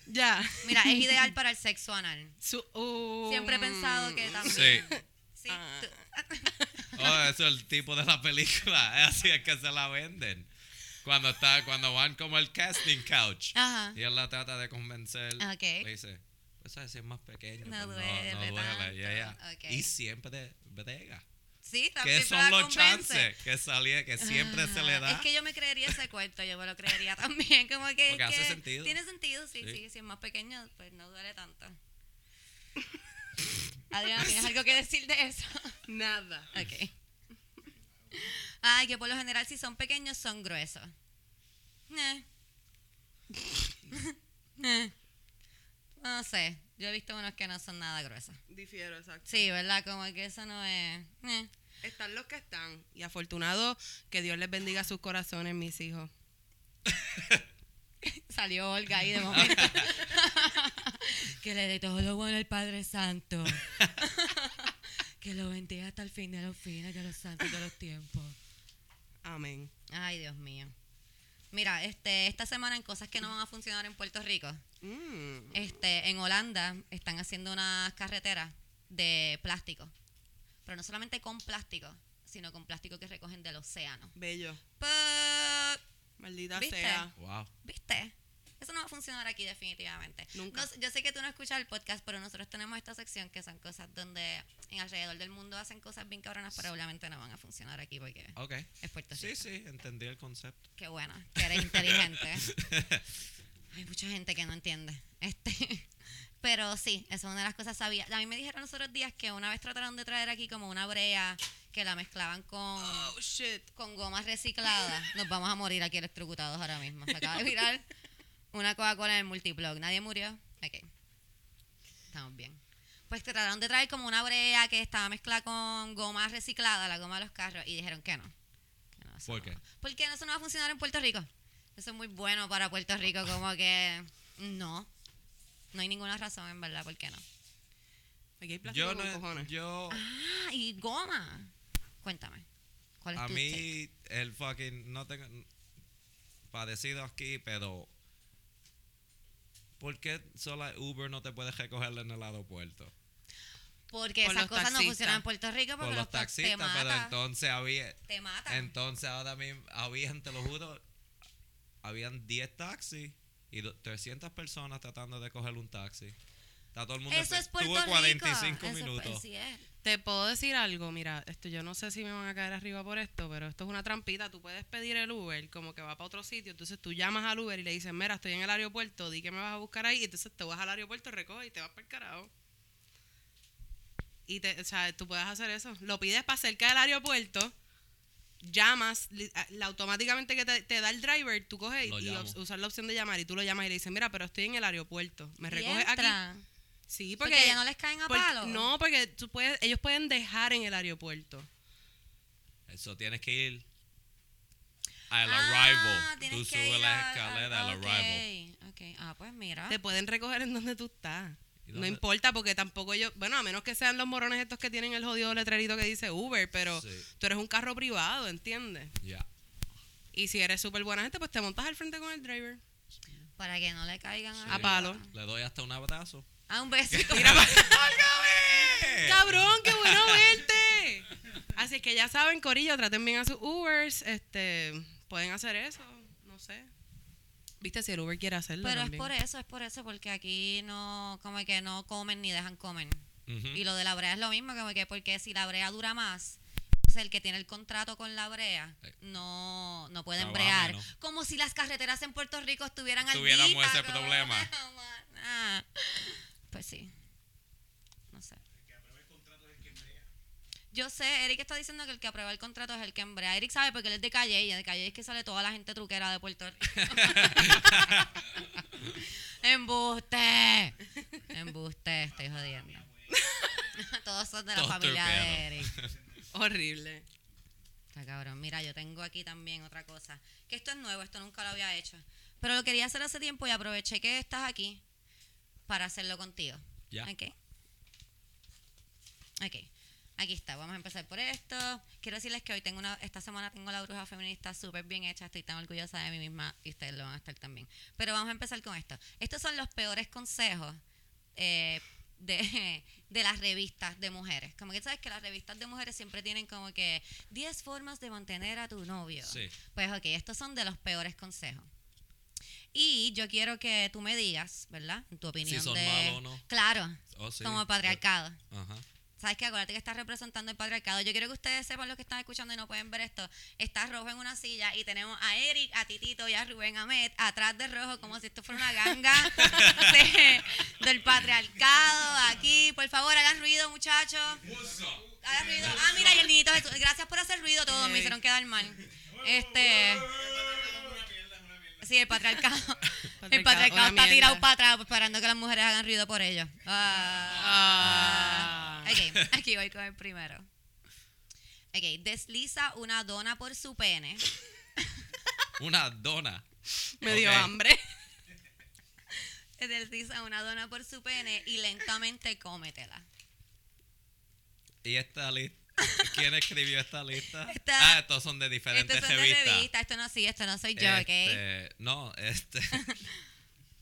ya. Mira, es ideal para el sexo anal. Su- uh, Siempre he pensado que también. Sí. Sí, Ah. Oh, eso es el tipo de la película. Es así es que se la venden. Cuando está, cuando van como el casting couch. Ajá. Y él la trata de convencer. Ok. Le dice, pues a si es más pequeño. No pues, duele no, no duele. Y, siempre brega. Sí, también ¿Qué son los convence. chances que salía, que siempre se le da? Es que yo me creería ese cuento, yo me lo creería también. Como que, Porque hace que sentido. Tiene sentido, sí, Sí. sí, Si es más pequeño, pues no duele tanto. Adriana, ¿tienes algo que decir de eso? Nada. ok. Ay, que por lo general, si son pequeños, son gruesos. Eh. Eh. No sé, yo he visto unos que no son nada gruesos. Difiero, exacto. Sí, ¿verdad? Como que eso no es... eh. Están los que están. Y afortunado que Dios les bendiga sus corazones, mis hijos. Salió Olga ahí de momento. que le dé todo lo bueno al Padre Santo. que lo bendiga hasta el fin de los fines, de los santos de los tiempos. Amén. Ay, Dios mío. Mira, este, esta semana en cosas que no van a funcionar en Puerto Rico, Mm. este, en Holanda están haciendo unas carreteras de plástico. Pero no solamente con plástico, sino con plástico que recogen del océano. Bello. Maldita ¿Viste? sea. Wow. ¿Viste? Eso no va a funcionar aquí definitivamente. Nunca. Yo sé que tú no escuchas el podcast, pero nosotros tenemos esta sección que son cosas donde en alrededor del mundo hacen cosas bien cabronas, pero obviamente no van a funcionar aquí porque Ok. es Puerto Rico. Sí, sí, entendí el concepto. Qué bueno, que eres inteligente. Hay mucha gente que no entiende. Este, pero sí, esa es una de las cosas sabias. A mí me dijeron los otros días que una vez trataron de traer aquí como una brea que la mezclaban con Oh, shit. con gomas recicladas. Nos vamos a morir aquí electrocutados ahora mismo. Se acaba de virar una Coca-Cola en el multiplug. ¿Nadie murió? Ok. Estamos bien. Pues trataron de traer como una brea que estaba mezclada con goma reciclada, la goma de los carros, y dijeron que no. Que no, ¿Por no. qué? Porque eso no va a funcionar en Puerto Rico. Eso es muy bueno para Puerto Rico, como que no. No hay ninguna razón, en verdad, ¿por qué no? Aquí hay plástico Yo con no, cojones. yo, Ah, y goma. Cuéntame. ¿Cuál es a tu take? mí, el fucking, no tengo padecido aquí, pero ¿por qué sola Uber no te puede recoger en el aeropuerto? Porque Por esas los cosas no taxistas. funcionan en Puerto Rico porque Por los tax- te taxistas, pero matan. entonces había, Te matan. entonces ahora mismo, habían, te lo juro, habían 10 taxis y do- 300 personas tratando de coger un taxi. Está todo el mundo Eso es Puerto Tuvo Rico. 45 Eso es- minutos. sí es. Te puedo decir algo, mira, esto yo no sé si me van a caer arriba por esto, pero esto es una trampita. Tú puedes pedir el Uber como que va para otro sitio, entonces tú llamas al Uber y le dices, mira, estoy en el aeropuerto, di que me vas a buscar ahí, y entonces te vas al aeropuerto, recoges y te vas para el carajo. Y te, o sea, tú puedes hacer eso. Lo pides para cerca del aeropuerto, llamas, la- automáticamente que te, te da el driver, tú coges y, Lo y usas la opción de llamar y tú lo llamas y le dices, mira, pero estoy en el aeropuerto, me recoges aquí. Sí, Porque, porque, ya no les caen a porque- palo. no, porque tú puedes, ellos pueden dejar en el aeropuerto. Eso tienes que ir al Ah, arrival. Tú subes la escalera al arrival. ok, ok. Ah, pues mira. Te pueden recoger en donde tú estás. ¿Y No importa porque tampoco ellos, bueno, a menos que sean los morones estos que tienen el jodido letrerito que dice Uber, pero Sí. tú eres un carro privado, ¿entiendes? Ya. Y si eres súper buena gente, pues te montas al frente con el driver. Para que no le caigan Sí. a A palo. Le doy hasta un abrazo. Ah, un besito. Cabrón, qué bueno verte. Así que ya saben, Corillo, traten bien a sus Ubers. Este, pueden hacer eso, no sé. Viste, si el Uber quiere hacerlo Pero es por eso, es por eso, porque aquí no, como que no comen ni dejan comer. Y lo de la brea es lo mismo, como que porque si la brea dura más, entonces el que tiene el contrato con la brea no, no puede Trabaja brear. Como si las carreteras en Puerto Rico estuvieran al Tuviéramos día, ese como- problema. Ah, Pues sí. No sé. Yo sé, Eric está diciendo que el que aprueba el contrato es el que embrea. Eric sabe porque él es de Calle y de Calle es que sale toda la gente truquera de Puerto Rico. Embuste. Embuste, estoy jodiendo. Todos son de la Todos familia de. Eric. Horrible. Está cabrón. Mira, yo tengo aquí también otra cosa. Que esto es nuevo, esto nunca lo había hecho. Pero lo quería hacer hace tiempo y aproveché que estás aquí para hacerlo contigo. Ya. Ok. Ok. Aquí está, vamos a empezar por esto. Quiero decirles que hoy tengo una, esta semana tengo la bruja feminista súper bien hecha, estoy tan orgullosa de mí misma y ustedes lo van a estar también. Pero vamos a empezar con esto. Estos son los peores consejos eh, de, de las revistas de mujeres. Como que sabes que las revistas de mujeres siempre tienen como que 10 formas de mantener a tu novio. Sí. Pues ok, estos son de los peores consejos. Y yo quiero que tú me digas, ¿verdad? En tu opinión son de... malos o no. Claro, Oh, sí. como patriarcado. Ajá. ¿Sabes qué? Acuérdate que estás representando el patriarcado. Yo quiero que ustedes sepan lo que están escuchando y no pueden ver esto. Está Rojo en una silla y tenemos a Eric, a Titito y a Rubén Ahmed atrás de Rojo como si esto fuera una ganga de- del patriarcado aquí. Por favor, hagan ruido, muchachos. Hagan ruido. Ah, mira, y el niñito. Gracias por hacer ruido todos. Me hicieron quedar mal. Este... Sí, el patriarcado. El Patriarcado, está mierda. tirado para atrás esperando que las mujeres hagan ruido por ellos. Ah. Ah. Ok, aquí voy con el primero. Ok, desliza una dona por su pene. Una dona. Me dio hambre. Desliza una dona por su pene y lentamente cómetela. ¿Y esta lista? ¿Quién escribió esta lista? Esta- ah, estos son de diferentes Estos son de revistas. revista, esto no sí, esto no soy yo, ¿ok? Este, no, este.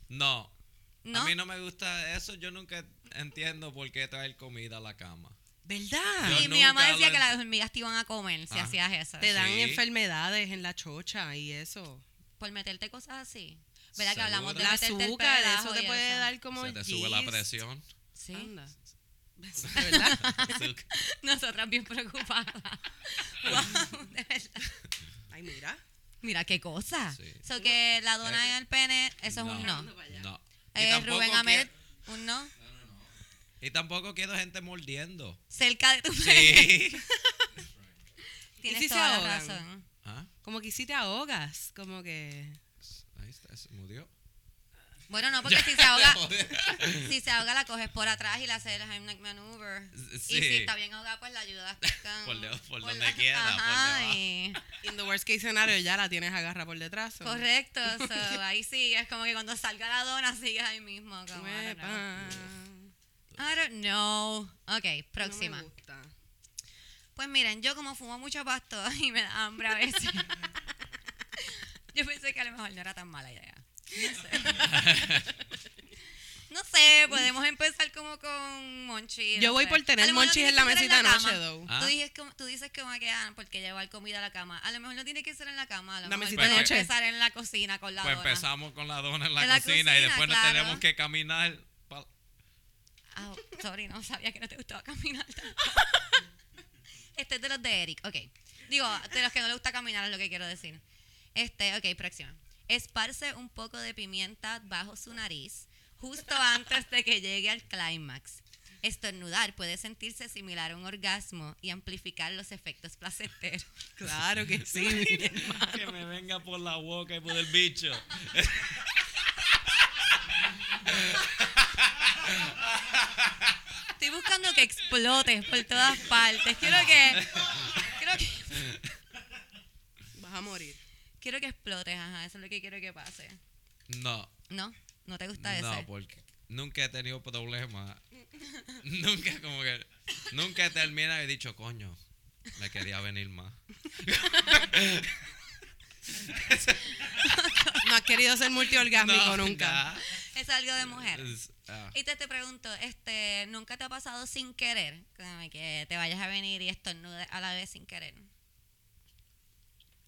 no. ¿No? A mí no me gusta eso. Yo nunca entiendo por qué traer comida a la cama. ¿Verdad? Sí, mi mamá decía lo que las hormigas te iban a comer si Ah. hacías eso. Te dan Sí. enfermedades en la chocha y eso. Por meterte cosas así. ¿Verdad que hablamos de el azúcar, eso te puede eso? dar como Se te sube la presión. Sí. Anda. ¿De verdad? Nosotras bien preocupadas. wow, de verdad. Ay, mira. Mira qué cosa. Sí. So que la dona en el pene, eso es un no. No. Y Eh, tampoco Rubén Ahmed, un no. Y tampoco quiero gente mordiendo. Cerca de tu pene. Sí. Tienes ¿Y si se toda la ahogan? razón. ¿Ah? Como que si te ahogas, como que... Ahí está, se murió. Bueno, no, porque si se ahoga, si se ahoga la coges por atrás y la haces el heimlich maneuver. Sí. Y si está bien ahogada, pues la ayudas con- Por de- por la- donde quiera, por Ajá, debajo. y- In the worst case scenario ya la tienes agarra por detrás. correcto. so, ahí sí, es como que cuando salga la dona sigues ahí mismo. Como, I don't know. Uepa. I don't know. Ok, No me próxima. gusta. Pues miren, yo como fumo mucho pasto y me da hambre a veces. yo pensé que a lo mejor no era tan mala idea. No sé. No sé, podemos empezar como con Monchi. Yo no voy sé. por tener mejor no en la que mesita though. Ah. Tú, dices como, tú dices que ah, porque llevar comida a la cama. A lo mejor no tiene que ser en la cama. A lo La mejor mesita puede anoche. empezar en la cocina con la Pues dona. empezamos con la dona en la, En la cocina, y después nos claro. tenemos que caminar. pa- Ah, sorry, no sabía que no te gustaba caminar tanto. Este es de los de Eric, ok. Digo, de los que no le gusta caminar es lo que quiero decir. Este, ok, próxima. Esparce un poco de pimienta bajo su nariz justo antes de que llegue al clímax. Estornudar puede sentirse similar a un orgasmo y amplificar los efectos placenteros. Claro que sí, mi hermano. que me venga por la boca y por el bicho. Estoy buscando que explote por todas partes. Quiero que. Quiero que. Vas a morir. Quiero que explotes, ajá. Eso es lo que quiero que pase. No, ¿No? ¿No te gusta ese? no, porque nunca he tenido problemas. nunca, como que. Nunca he terminado y he dicho, coño, me quería venir más. No has querido ser multiorgásmico No, nunca. Es algo de mujer. Ah. Y te, te pregunto, este, ¿nunca te ha pasado sin querer? Que te vayas a venir y estornudes a la vez sin querer.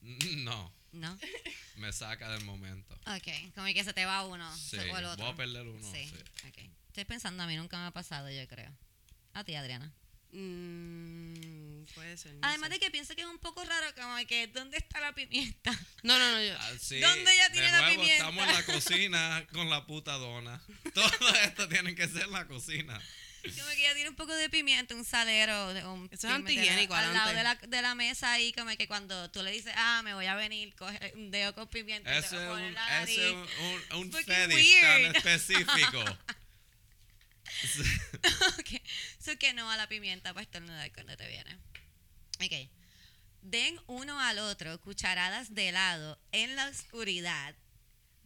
No, ¿No? me saca del momento. Ok, como que se te va uno Sí, o el otro. voy a perder uno. Sí, sí. ok. Estoy pensando, a mí nunca me ha pasado, yo creo. A ti, Adriana. Mm, puede ser. no Además sé. de que pienso que es un poco raro, como que, ¿dónde está la pimienta? No, no, no. Yo, Ah, sí, ¿Dónde ella tiene de la nuevo, pimienta? estamos en la cocina con la puta dona. Todo esto tiene que ser en la cocina. Como que ella tiene un poco de pimienta, un salero. de- Un Eso es antihigiénico, Al lado de la, de la mesa ahí, como que cuando tú le dices, ah, me voy a venir, coge un dedo con pimienta y te es un, la es un, un, un fetish tan específico. ok. So que no a la pimienta para estornudar cuando te viene. Ok. Den uno al otro cucharadas de helado en la oscuridad.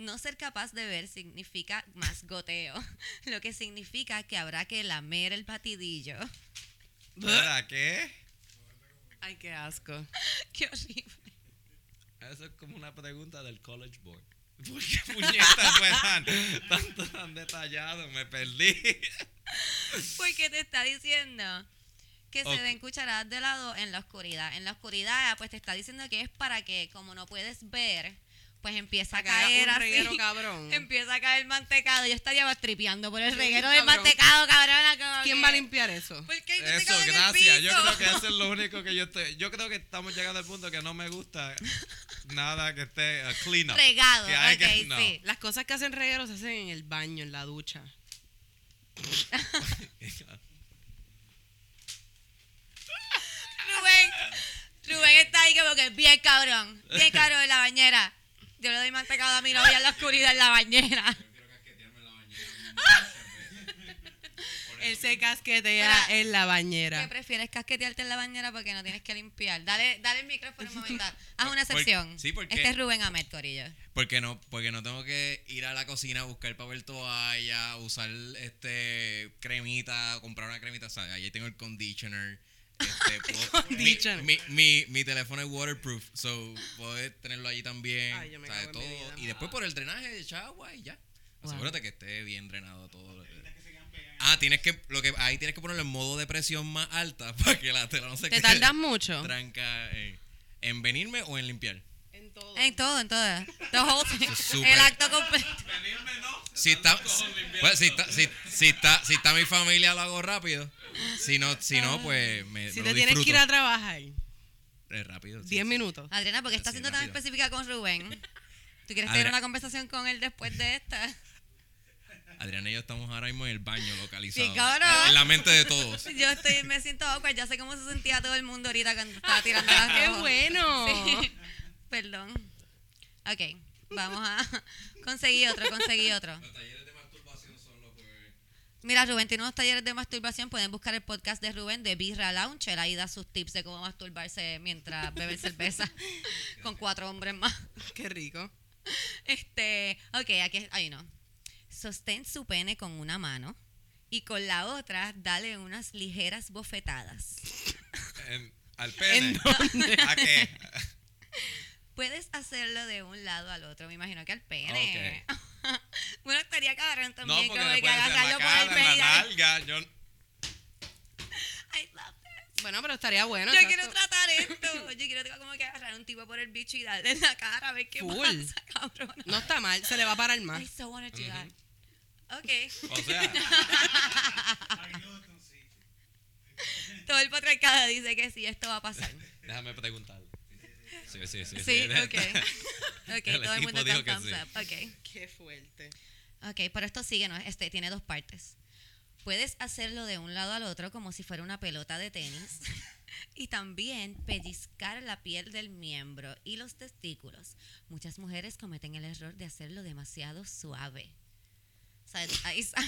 No ser capaz de ver significa más goteo, lo que significa que habrá que lamer el batidillo. ¿Verdad qué? Ay, qué asco. Qué horrible. Eso es como una pregunta del College Board. ¿Por qué puñetas fue tan, tanto tan detallado? Me perdí. Porque te está diciendo que se den cucharadas de helado en la oscuridad. En la oscuridad, pues te está diciendo que es para que, como no puedes ver, pues empieza a caer un así. reguero cabrón. Empieza a caer mantecado. Yo estaría tripeando por el reguero del cabrón. mantecado, como ¿Quién va a limpiar eso? ¿Por qué hay Eso, gracias. Yo creo que eso es lo único que yo estoy. Yo creo que estamos llegando al punto que no me gusta nada que esté uh, clean up. Regado, Que no. sí. Las cosas que hacen reguero se hacen en el baño, en la ducha. Rubén, Rubén está ahí como que bien cabrón, bien cabrón en la bañera. Yo le doy mantecado a mi novia en la oscuridad en la bañera. Él se casquetea en la ¿Qué bañera. prefieres casquetearte en la bañera porque no tienes que limpiar? Dale, dale el micrófono un momento. Haz una Por- excepción. sí, porque- Este es Rubén Ahmed, Corillo. Porque no, porque no tengo que ir a la cocina a buscar papel toalla, usar este cremita, comprar una cremita, o sea, ahí tengo el conditioner. Este, puedo- mi, mi, mi, mi teléfono es waterproof, so puedo tenerlo allí también. Ay, todo. Y después por el drenaje echa agua y ya. Wow. Asegúrate que esté bien drenado todo. lo que- Ah, tienes que, lo que, ahí tienes que ponerlo en modo de presión más alta para que la tela no se ¿Te quede tardas mucho? tranca en, en venirme o en limpiar. En todo. En todo, en todo. The whole thing. es súper- El acto completo. Venirme no. Si está, pues, si, está, si, si está, si está mi familia lo hago rápido. Si no, si no pues me, Si me te lo tienes que ir a trabajar, Es rápido. sí, 10 sí. minutos. Adriana, porque está Así, siendo tan rápido. específica con Rubén. ¿Tú quieres tener una conversación con él después de esta? Adriana y yo estamos ahora mismo en el baño localizados. Sí, cabrón. En la mente de todos. Yo estoy, me siento awkward. Ya sé cómo se sentía todo el mundo ahorita cuando estaba tirando las ¡Qué bueno! Sí. Perdón. Ok, vamos a conseguir otro, conseguir otro. Los talleres de masturbación son los jueves. Mira, Rubén tiene unos talleres de masturbación. Pueden buscar el podcast de Rubén de Birra Lounge. Él ahí da sus tips de cómo masturbarse mientras bebe cerveza con cuatro hombres más. ¡Qué rico! Este, ok, aquí hay uno. Sostén su pene con una mano y con la otra dale unas ligeras bofetadas. En- al pene. ¿En dónde? ¿A qué? Puedes hacerlo de un lado al otro, me imagino que al pene. bueno, estaría cabrón No, también porque como que agarrarlo la por el pene. en la. Yo, I love this. Bueno, pero estaría bueno. Yo exacto. quiero tratar esto. Yo quiero como que agarrar a un tipo por el bicho y darle en la cara a ver qué Full. pasa, cabrón. No está mal, se le va a parar más. I so wanna do that. Ok. o sea, it. Todo el patriarcado dice que sí, esto va a pasar. déjame preguntar. Sí, sí, sí. Sí, ok. Ok, El todo el mundo dijo que thumbs sí. up. Ok. ¡Qué fuerte! Ok, pero esto sigue, ¿no? Este tiene dos partes. Puedes hacerlo de un lado al otro como si fuera una pelota de tenis. y también pellizcar la piel del miembro y los testículos. Muchas mujeres cometen el error de hacerlo demasiado suave. Sea, ahí sa-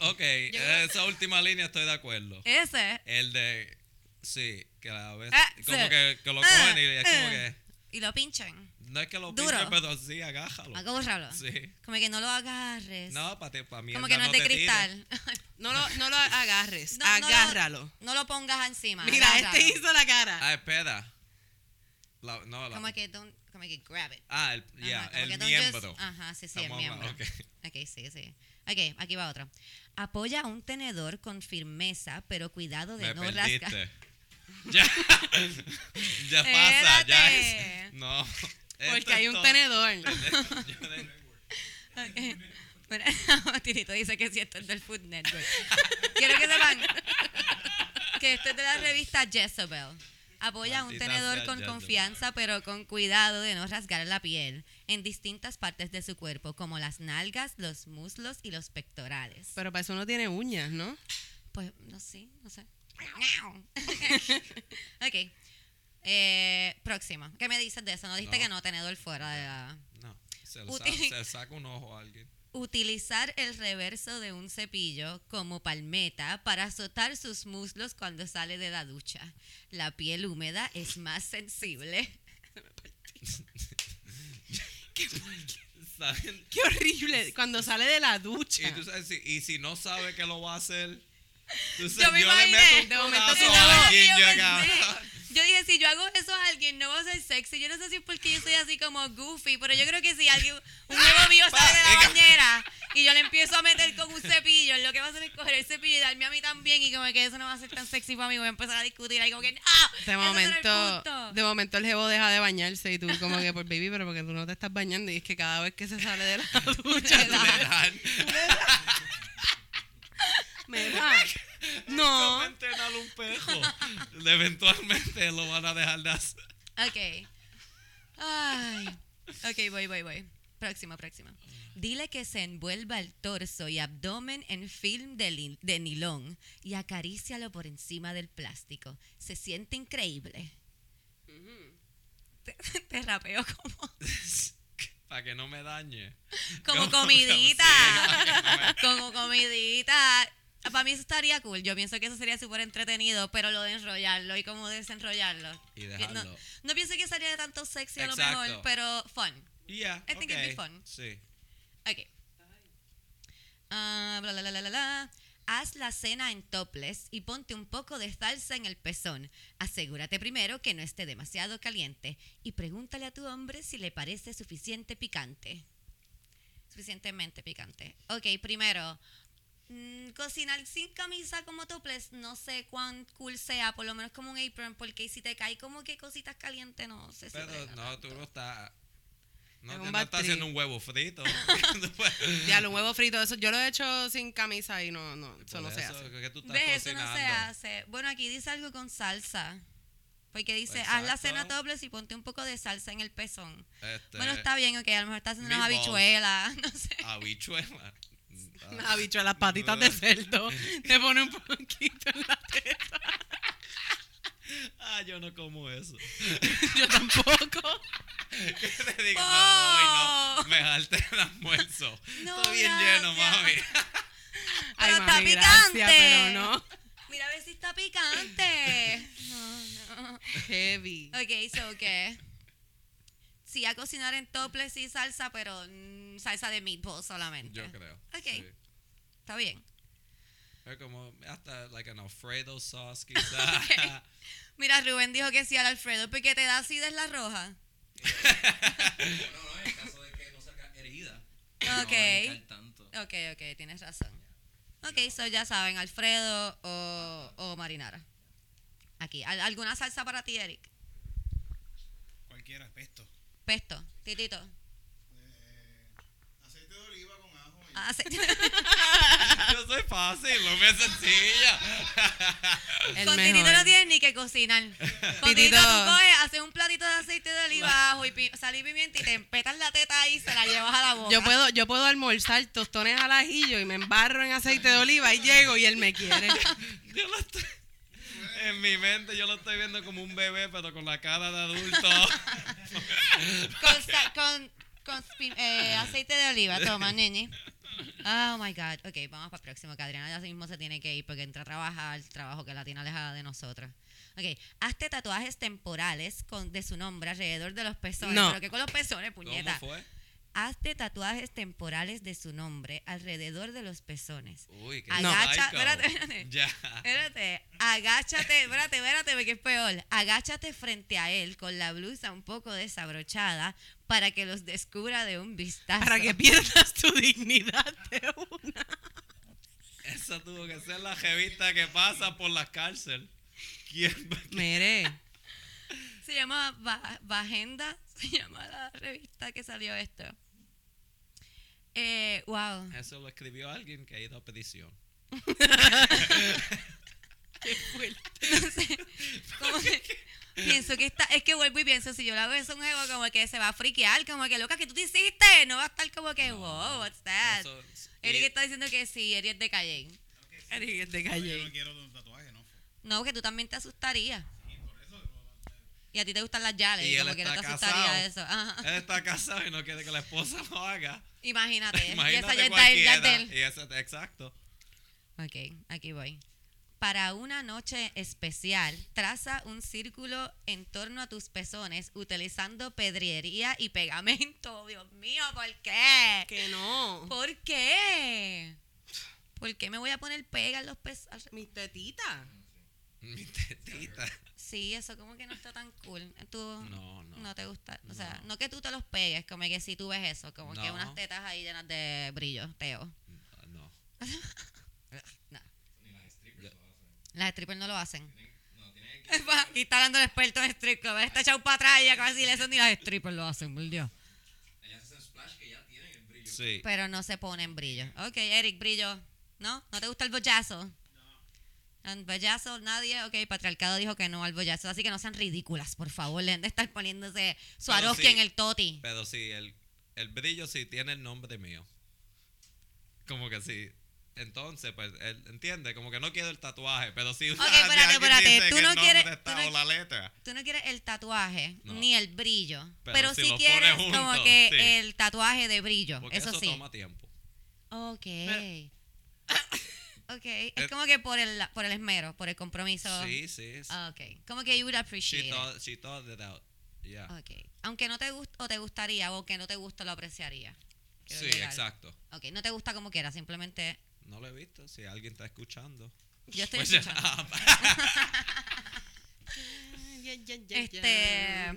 Ok, esa última línea estoy de acuerdo. Ese. El de. Sí, que a veces. Ah, como sí. que, que lo Ah, cogen y es como ah. que. Y lo pinchan. No es que lo Duro. pinchen, pero sí, agájalo. Agárralo. Sí. Como que no lo agarres. No, para pa mí. como que no es de cristal. No lo, no lo agarres, No, no lo- agárralo. No lo pongas encima. Mira, agárralo. este hizo la cara. Ah, espera. La- no, la- Como que don't, como que grab it. Ah, el, yeah, el just- miembro. ajá, sí, sí, el miembro. hablando, ok. Ok, sí, sí. Ok, aquí va otro. Apoya un tenedor con firmeza, pero cuidado de Me no rascar. Ya. ya pasa, ya es. No. Porque hay un todo. tenedor. Bueno, Tirito dice que si esto es del Food Network. Quiero que sepan que esto es de la revista Jezebel. Apoya un Maldita tenedor sea con Jezebel. confianza, pero con cuidado de no rasgar la piel en distintas partes de su cuerpo, como las nalgas, los muslos y los pectorales. Pero para eso no tiene uñas, ¿no? Pues, no sé, no sé. ok. Eh, próximo. ¿Qué me dices de eso? No dijiste No. que no, tenedor fuera de la... No. Se, le Util- sa- se saca un ojo a alguien. Utilizar el reverso de un cepillo como palmeta para azotar sus muslos cuando sale de la ducha. La piel húmeda es más sensible. ¿Saben? ¡Qué horrible! Cuando sale de la ducha. Y, tú sabes, si, y si no sabe que lo va a hacer, tú Yo me yo, le imaginé, meto un de momento a alguien, yo, dije, si yo hago eso a alguien, no va a ser sexy. Yo no sé si es porque yo soy así como goofy, pero yo creo que si alguien, un huevo mío sale de la bañera y yo le empiezo a meter con un cepillo, lo que va a hacer es coger el cepillo y darme a mí también y como que eso no va a ser tan sexy para mí. Voy a empezar a discutir ahí como que, ¡no! De no el momento, punto". de momento el jevo deja de bañarse y tú como que por baby, pero porque tú no te estás bañando y es que cada vez que se sale de la ducha, Le dan- me da. No. Entrenar un pejo. Eventualmente lo van a dejar de hacer. Ok. Ay. Ok, voy, voy, voy. Próximo, próximo. Dile que se envuelva el torso y abdomen en film de, de nilón y acarícialo por encima del plástico. Se siente increíble. Te, te rapeo como, Para que no me dañe. como comidita. no me- Como comidita. Para mí eso estaría cool. Yo pienso que eso sería súper entretenido, pero lo de enrollarlo y como desenrollarlo. Y No, dejarlo. no pienso que sería tanto sexy a lo Exacto. mejor, pero fun. Yeah, I think it'd be fun. Sí. Ok. Bla, bla, bla, bla, bla, bla. Haz la cena en topless y ponte un poco de salsa en el pezón. Asegúrate primero que no esté demasiado caliente y pregúntale a tu hombre si le parece suficiente picante. Suficientemente picante. Ok, primero, mm, cocinar sin camisa como topless, no sé cuán cool sea, por lo menos como un apron, porque si te cae como que cositas calientes, no sé si Pero no, tú no estás. No, no estás haciendo un huevo frito. Ya, los huevos fritos, eso yo lo he hecho sin camisa y no, no, eso Por no se eso, hace. que tú estás ¿Ves? Eso no se hace. Bueno, aquí dice algo con salsa. Porque dice, haz la cena topless y ponte un poco de salsa en el pezón. Este, bueno, está bien, ok, a lo mejor está haciendo unas habichuelas, no sé. Habichuela. Una habichuela, las patitas de cerdo. Te pone un poquito en la teta. Ah, yo no como eso. Yo tampoco. Te digo, Oh. no, hoy no. Me jalté el almuerzo. No, Estoy bien lleno, gracias. mami. Ay, Pero está mami, gracias, picante. pero no. Mira a ver si está picante. No, no. Heavy. Ok, so ¿qué? Sí, a cocinar en topless y salsa, pero mm, salsa de meatballs solamente. Yo creo. Ok. sí. Está bien. Es como hasta like an Alfredo sauce quizás. Mira, Rubén dijo que sí al Alfredo, porque te da acidez la roja. No, no, en el caso de que no salga herida. Ok. No tanto. Ok, ok, tienes razón. Ok, so ya saben, Alfredo o, o marinara. Aquí, ¿al- ¿alguna salsa para ti, Eric? Cualquiera, pesto. Pesto, titito. Eh, aceite de oliva con ajo. y- Ah. Yo soy fácil, lo es sencilla. El Con mejor. titito no tienes ni que cocinar. Con titito Titito. tú coges, haces un platito de aceite de oliva, ajo y pi- sal y pimienta y te empetas la teta ahí y se la llevas a la boca. Yo puedo, yo puedo almorzar tostones al ajillo y me embarro en aceite de oliva y llego y él me quiere. Yo lo estoy. En mi mente yo lo estoy viendo como un bebé, pero con la cara de adulto. Con, sa- con, con eh, aceite de oliva, toma, nene. Oh my God. Ok, vamos para el próximo, que Adriana ya mismo se tiene que ir porque entra a trabajar, el trabajo que la tiene alejada de nosotros. Ok, hazte tatuajes temporales con, de su nombre alrededor de los pezones. No. Pero que con los pezones, ¿Cómo puñeta. fue? Hazte tatuajes temporales de su nombre alrededor de los pezones. Uy, qué Agacha, psycho. espérate, espérate. Ya. Espérate, agáchate, espérate, espérate, porque es peor. Agáchate frente a él con la blusa un poco desabrochada para que los descubra de un vistazo. Para que pierdas tu dignidad de una. Esa tuvo que ser la revista que pasa por la cárcel. ¿Quién? Mire, Se llama Va- Bajenda, se llama la revista que salió esto. Eh, wow. Eso lo escribió alguien que ha ido a petición. qué fuerte. No sé, como que pienso que está, es que vuelvo y pienso, si yo le hago eso a un jevo, como que se va a friquear, como que loca, que tú te hiciste? No va a estar como que, wow, what's that? Eso- Eric y- está diciendo que sí, Eric es de Calle. Eric, es de Yo calle. no quiero un tatuaje, ¿no? No, que tú también te asustarías. Sí, por eso. Y a ti te gustan las yales, Y como que no te está asustaría casado. eso. Ajá. Él está casado y no quiere que la esposa lo haga. Imagínate, y esa Imagínate ya está ya es de cualquiera. él. Y ese- exacto. Ok, aquí voy. Para una noche especial, traza un círculo en torno a tus pezones utilizando pedrería y pegamento. Dios mío, ¿por qué? Que no. ¿Por qué? ¿Por qué me voy a poner pega en los pezones? Mis tetitas. Mi tetita. Sí, eso como que no está tan cool. Tú No, no. te gusta. O sea, No. no que tú te los pegues, como que si tú ves eso, como que No. unas tetas ahí llenas de brillo, Teo. No. No. Ni las strippers lo hacen. Las strippers no lo hacen. Tienen- No, tienen que... Aquí está hablando el experto en strip club. Está echado para atrás y acaba de decir eso ni las strippers lo hacen, por Dios. Ellas hacen splash que ya tienen el brillo. Sí. Pero no se ponen brillo. Ok, Eric, brillo. ¿No? ¿No te gusta el bollazo? El bollazo, nadie. Ok, patriarcado dijo que no al bollazo. Así que no sean ridículas, por favor. Dejen de estar poniéndose Swarovski sí. en el toti. Pero sí, el, el brillo sí tiene el nombre mío. Como que sí. Entonces, pues, él entiende, como que no quiero el tatuaje, pero sí. Ok, si espérate, espérate, tú no quieres- tú no- o la letra. Tú no quieres el tatuaje No. ni el brillo. Pero, Pero si sí quieres como que sí. el tatuaje de brillo. Porque eso, eso, sí. toma tiempo. Ok. Pero- ok. Es Eh, como que por el, por el esmero, por el compromiso. Sí, sí. sí. Ah, Ok. Como que you would appreciate she, it. thought, she thought it out. Yeah. Ok. Aunque no te guste o te gustaría o que no te gusta lo apreciaría. Quiero sí, llegar. exacto. Ok, no te gusta como quiera, simplemente No lo he visto. Si alguien está escuchando. yo estoy Pues ya. escuchando. Ya, ya, ya, Este ya.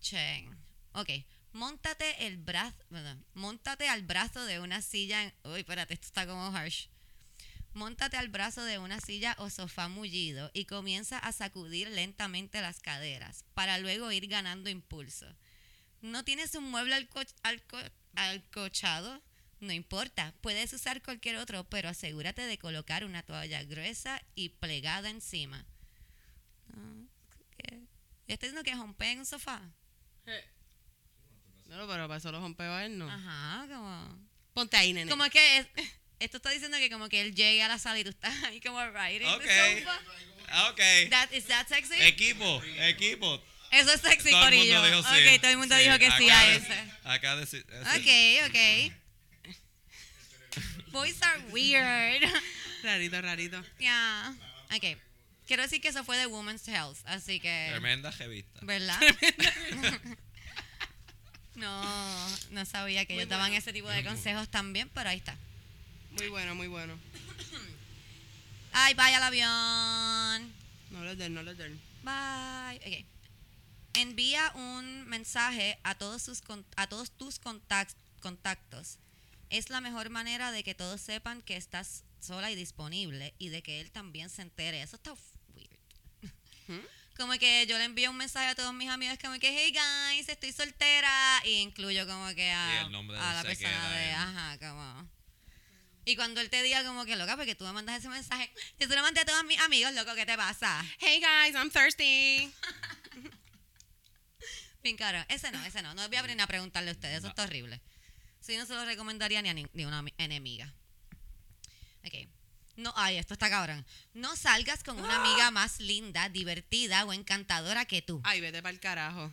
che, Ok, móntate el brazo, móntate al brazo de una silla. en- uy, espérate, esto está como harsh. Móntate al brazo de una silla o sofá mullido y comienza a sacudir lentamente las caderas para luego ir ganando impulso. ¿No tienes un mueble alco- alco- alcochado? No importa, puedes usar cualquier otro, pero asegúrate de colocar una toalla gruesa y plegada encima. Ah, ¿qué? ¿Está diciendo que rompé en un sofá? No, pero para eso los rompeo a él, no. Ajá, como... Ponte ahí, nene. Como que es- esto está diciendo que como que él llegue a la sala y tú estás ahí como right in Ok. the sofa. Ah, ok. That, is that sexy? Equipo, equipo. Eso es sexy, Todo el Corillo. mundo dijo sí. Ok, todo el mundo dijo que sí a de- ese. Acá de, sí. Ok, ok. Boys are weird. Rarito, rarito. yeah. Ok. Quiero decir que eso fue de Women's Health, así que... Tremenda revista. ¿Verdad? no, no sabía que ellos daban ese tipo de consejos también, pero ahí está. Muy bueno, muy bueno. Ay, vaya al avión. No les den, no les den. Bye. Ok. Envía un mensaje a todos, sus, con- a todos tus contact- contactos. Es la mejor manera de que todos sepan que estás sola y disponible y de que él también se entere. Eso está weird. ¿Mm? Como que yo le envío un mensaje a todos mis amigos como que, hey guys, estoy soltera. Y incluyo como que a, Y el nombre a de la persona de, él. ajá, como... Y cuando él te diga como que, loca, porque tú me mandas ese mensaje, yo se lo mandé a todos mis amigos, loco, ¿qué te pasa? Hey guys, I'm thirsty. Bien caro. Ese no, ese no. No voy a abrir a preguntarle a ustedes. Eso No. está horrible. Sí, no se lo recomendaría ni a ni, ni una enemiga. Ok. No, ay, esto está cabrón. No salgas con una amiga más linda, divertida o encantadora que tú. Ay, vete para el carajo.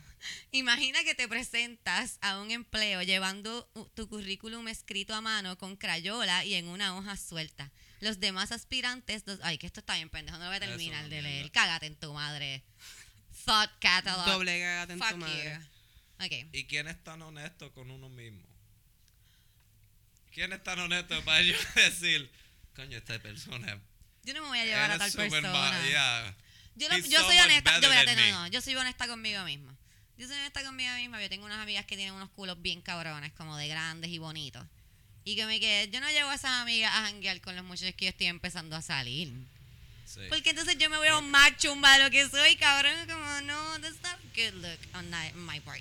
Imagina que te presentas a un empleo llevando tu currículum escrito a mano con crayola y en una hoja suelta. Los demás aspirantes, los- ay, que esto está bien pendejo, no lo voy a terminar de mierda. leer. Cágate en tu madre. Thought catalog. Doble cagate en Fuck tu madre. you. Ok. ¿Y quién es tan honesto con uno mismo? ¿Quién es tan honesto para yo decir, coño, esta persona Yo no me voy a llevar a tal persona. yeah. Yo, lo- He's yo so soy honesta. Yo, than no, no, yo soy honesta conmigo misma. Yo soy honesta conmigo misma. Yo tengo unas amigas que tienen unos culos bien cabrones, como de grandes y bonitos. Y que me quedé, yo no llevo a esas amigas a janguear con los muchachos que yo estoy empezando a salir. Sí. Porque entonces yo me veo más chumba de lo que soy, cabrón. Como, no, that's not good look on that- on my part.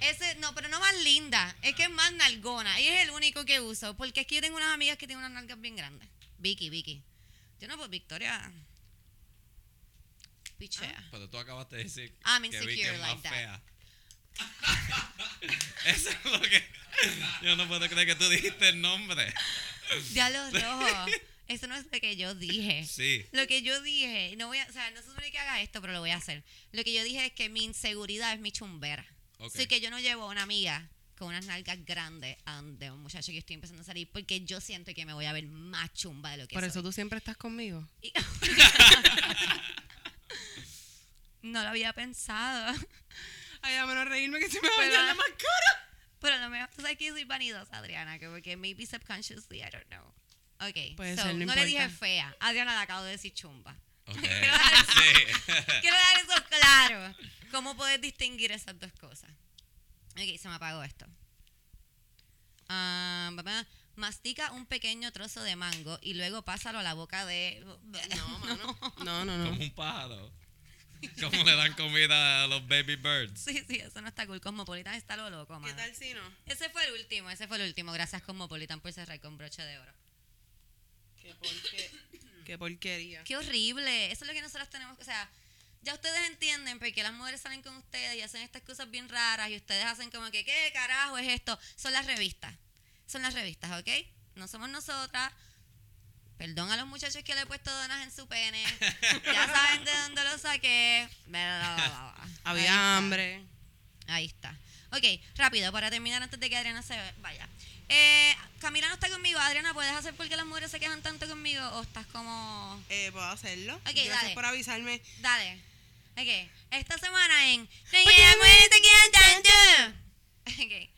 Ese, no, pero no más linda. Es que es más nalgona. Y es el único que uso. Porque es que yo tengo unas amigas que tienen unas nalgas bien grandes. Vicky, Vicky. Yo no, pues Victoria. Pichea. Pero tú acabaste de decir I'm que vi que insecure es más fea. Eso es lo que... Yo no puedo creer que tú dijiste el nombre. Diablo rojo. Eso no es lo que yo dije. Sí. Lo que yo dije, no voy a, o sea, no se supone que haga esto, pero lo voy a hacer. Lo que yo dije es que mi inseguridad es mi chumbera. Ok. Así que yo no llevo a una amiga con unas nalgas grandes a donde un muchacho que estoy empezando a salir porque yo siento que me voy a ver más chumba de lo que Por soy. eso tú siempre estás conmigo. Y- no lo había pensado. Ay, a menos reírme que se me va a Pero- la máscara. Pero a lo mejor, tú sabes que soy vanidosa, Adriana, que porque maybe subconsciously, I don't know. Ok, Puede so, ser, no no, le dije fea. Adriana le acabo de decir chumba. Ok. dar- sí. Quiero dar eso claro. ¿Cómo puedes distinguir esas dos cosas? Ok, se me apagó esto. Papá, mastica un pequeño trozo de mango y luego pásalo a la boca de... No, mano. No, no, no. Como un pájaro. ¿Cómo le dan comida a los baby birds? Sí, sí, eso no está cool. Cosmopolitan está lo loco, ¿Qué mano. tal si no? Ese fue el último, ese fue el último. Gracias Cosmopolitan por cerrar con broche de oro. Qué, porque- Qué porquería. Qué horrible. Eso es lo que nosotros tenemos. O sea, ya ustedes entienden porque las mujeres salen con ustedes y hacen estas cosas bien raras y ustedes hacen como que, ¿qué carajo es esto? Son las revistas. Son las revistas, ¿ok? No somos nosotras. Perdón a los muchachos que le he puesto donas en su pene. Ya saben de dónde lo saqué. Había hambre. Ahí está. Ok, rápido, para terminar antes de que Adriana se vaya. Eh, Camila no está conmigo. Adriana, ¿puedes hacer por qué las mujeres se quejan tanto conmigo? ¿O estás como...? Eh, ¿Puedo hacerlo? Ok, Gracias dale. por avisarme. Dale. Ok, esta semana en... ¿Por qué las mujeres se quejan tanto? Ok,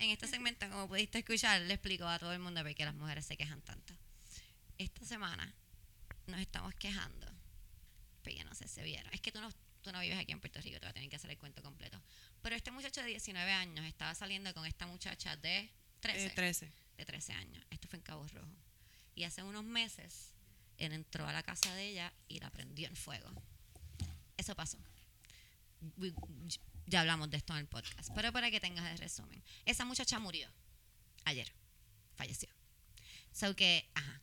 en este segmento, como pudiste escuchar, le explico a todo el mundo por qué las mujeres se quejan tanto. Esta semana nos estamos quejando. Pero no sé si vieron. Es que tú no, tú no vives aquí en Puerto Rico, te voy a tener que hacer el cuento completo. Pero este muchacho de 19 años estaba saliendo con esta muchacha de 13 Eh, 13. de 13 años. Esto fue en Cabo Rojo. Y hace unos meses, él entró a la casa de ella y la prendió en fuego. Eso pasó. Ya hablamos de esto en el podcast. Pero para que tengas el resumen. Esa muchacha murió ayer. Falleció. So que, ajá.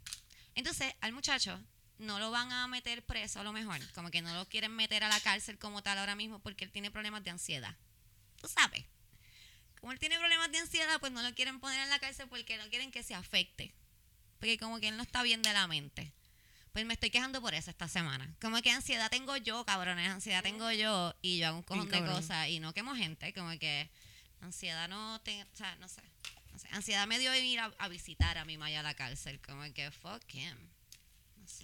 Entonces, al muchacho no lo van a meter preso a lo mejor. Como que no lo quieren meter a la cárcel como tal ahora mismo porque él tiene problemas de ansiedad. Tú sabes como él tiene problemas de ansiedad, pues no lo quieren poner en la cárcel porque no quieren que se afecte. Porque como que él no está bien de la mente. Pues me estoy quejando por eso esta semana. Como que ansiedad tengo yo, cabrones, ansiedad tengo yo y yo hago un cojón de cosas y no quemo gente, como que ansiedad no te, o sea, no sé, no sé. Ansiedad me dio ir a, a visitar a mi Maya a la cárcel, como que fuck him. No sé.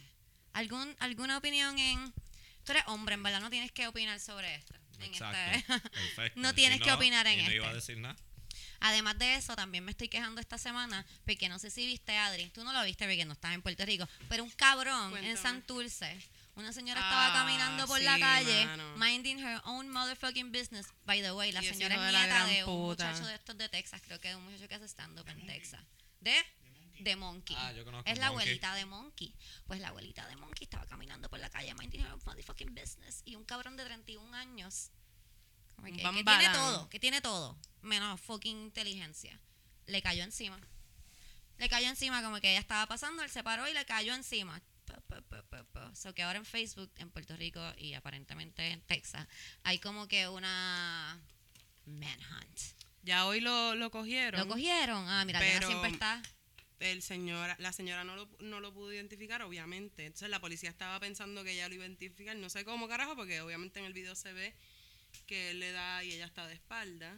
¿Algún, ¿Alguna opinión en Tú eres hombre, en verdad no tienes que opinar sobre esto. en Exacto. este- Perfecto. No tienes que opinar en y no iba a este. decir nada. Además de eso, también me estoy quejando esta semana, porque no sé si viste, Adri, tú no lo viste porque no estás en Puerto Rico, pero un cabrón en Cuéntame. Santurce, una señora estaba Ah, caminando por sí, la calle, mano. minding her own motherfucking business. By the way, la señora es de nieta gran de un puta. muchacho de estos de Texas, creo que es un muchacho que hace stand-up en Texas. ¿De? De Monkey. Ah, yo conozco es la Monkey. abuelita de Monkey. Pues la abuelita de Monkey estaba caminando por la calle, minding her own motherfucking business, y un cabrón de 31 años como que, tiene todo, que tiene todo, menos fucking inteligencia. Le cayó encima. Le cayó encima como que ella estaba pasando, él se paró y le cayó encima. So que ahora en Facebook, en Puerto Rico y aparentemente en Texas, hay como que una manhunt. Ya hoy lo, lo cogieron. ¿Lo cogieron? Ah, mira, Pero- siempre está. el señora, la señora no lo, no lo pudo identificar, obviamente. Entonces la policía estaba pensando que ella lo iba a identificar. No sé cómo carajo, porque obviamente en el video se ve que él le da y ella está de espalda.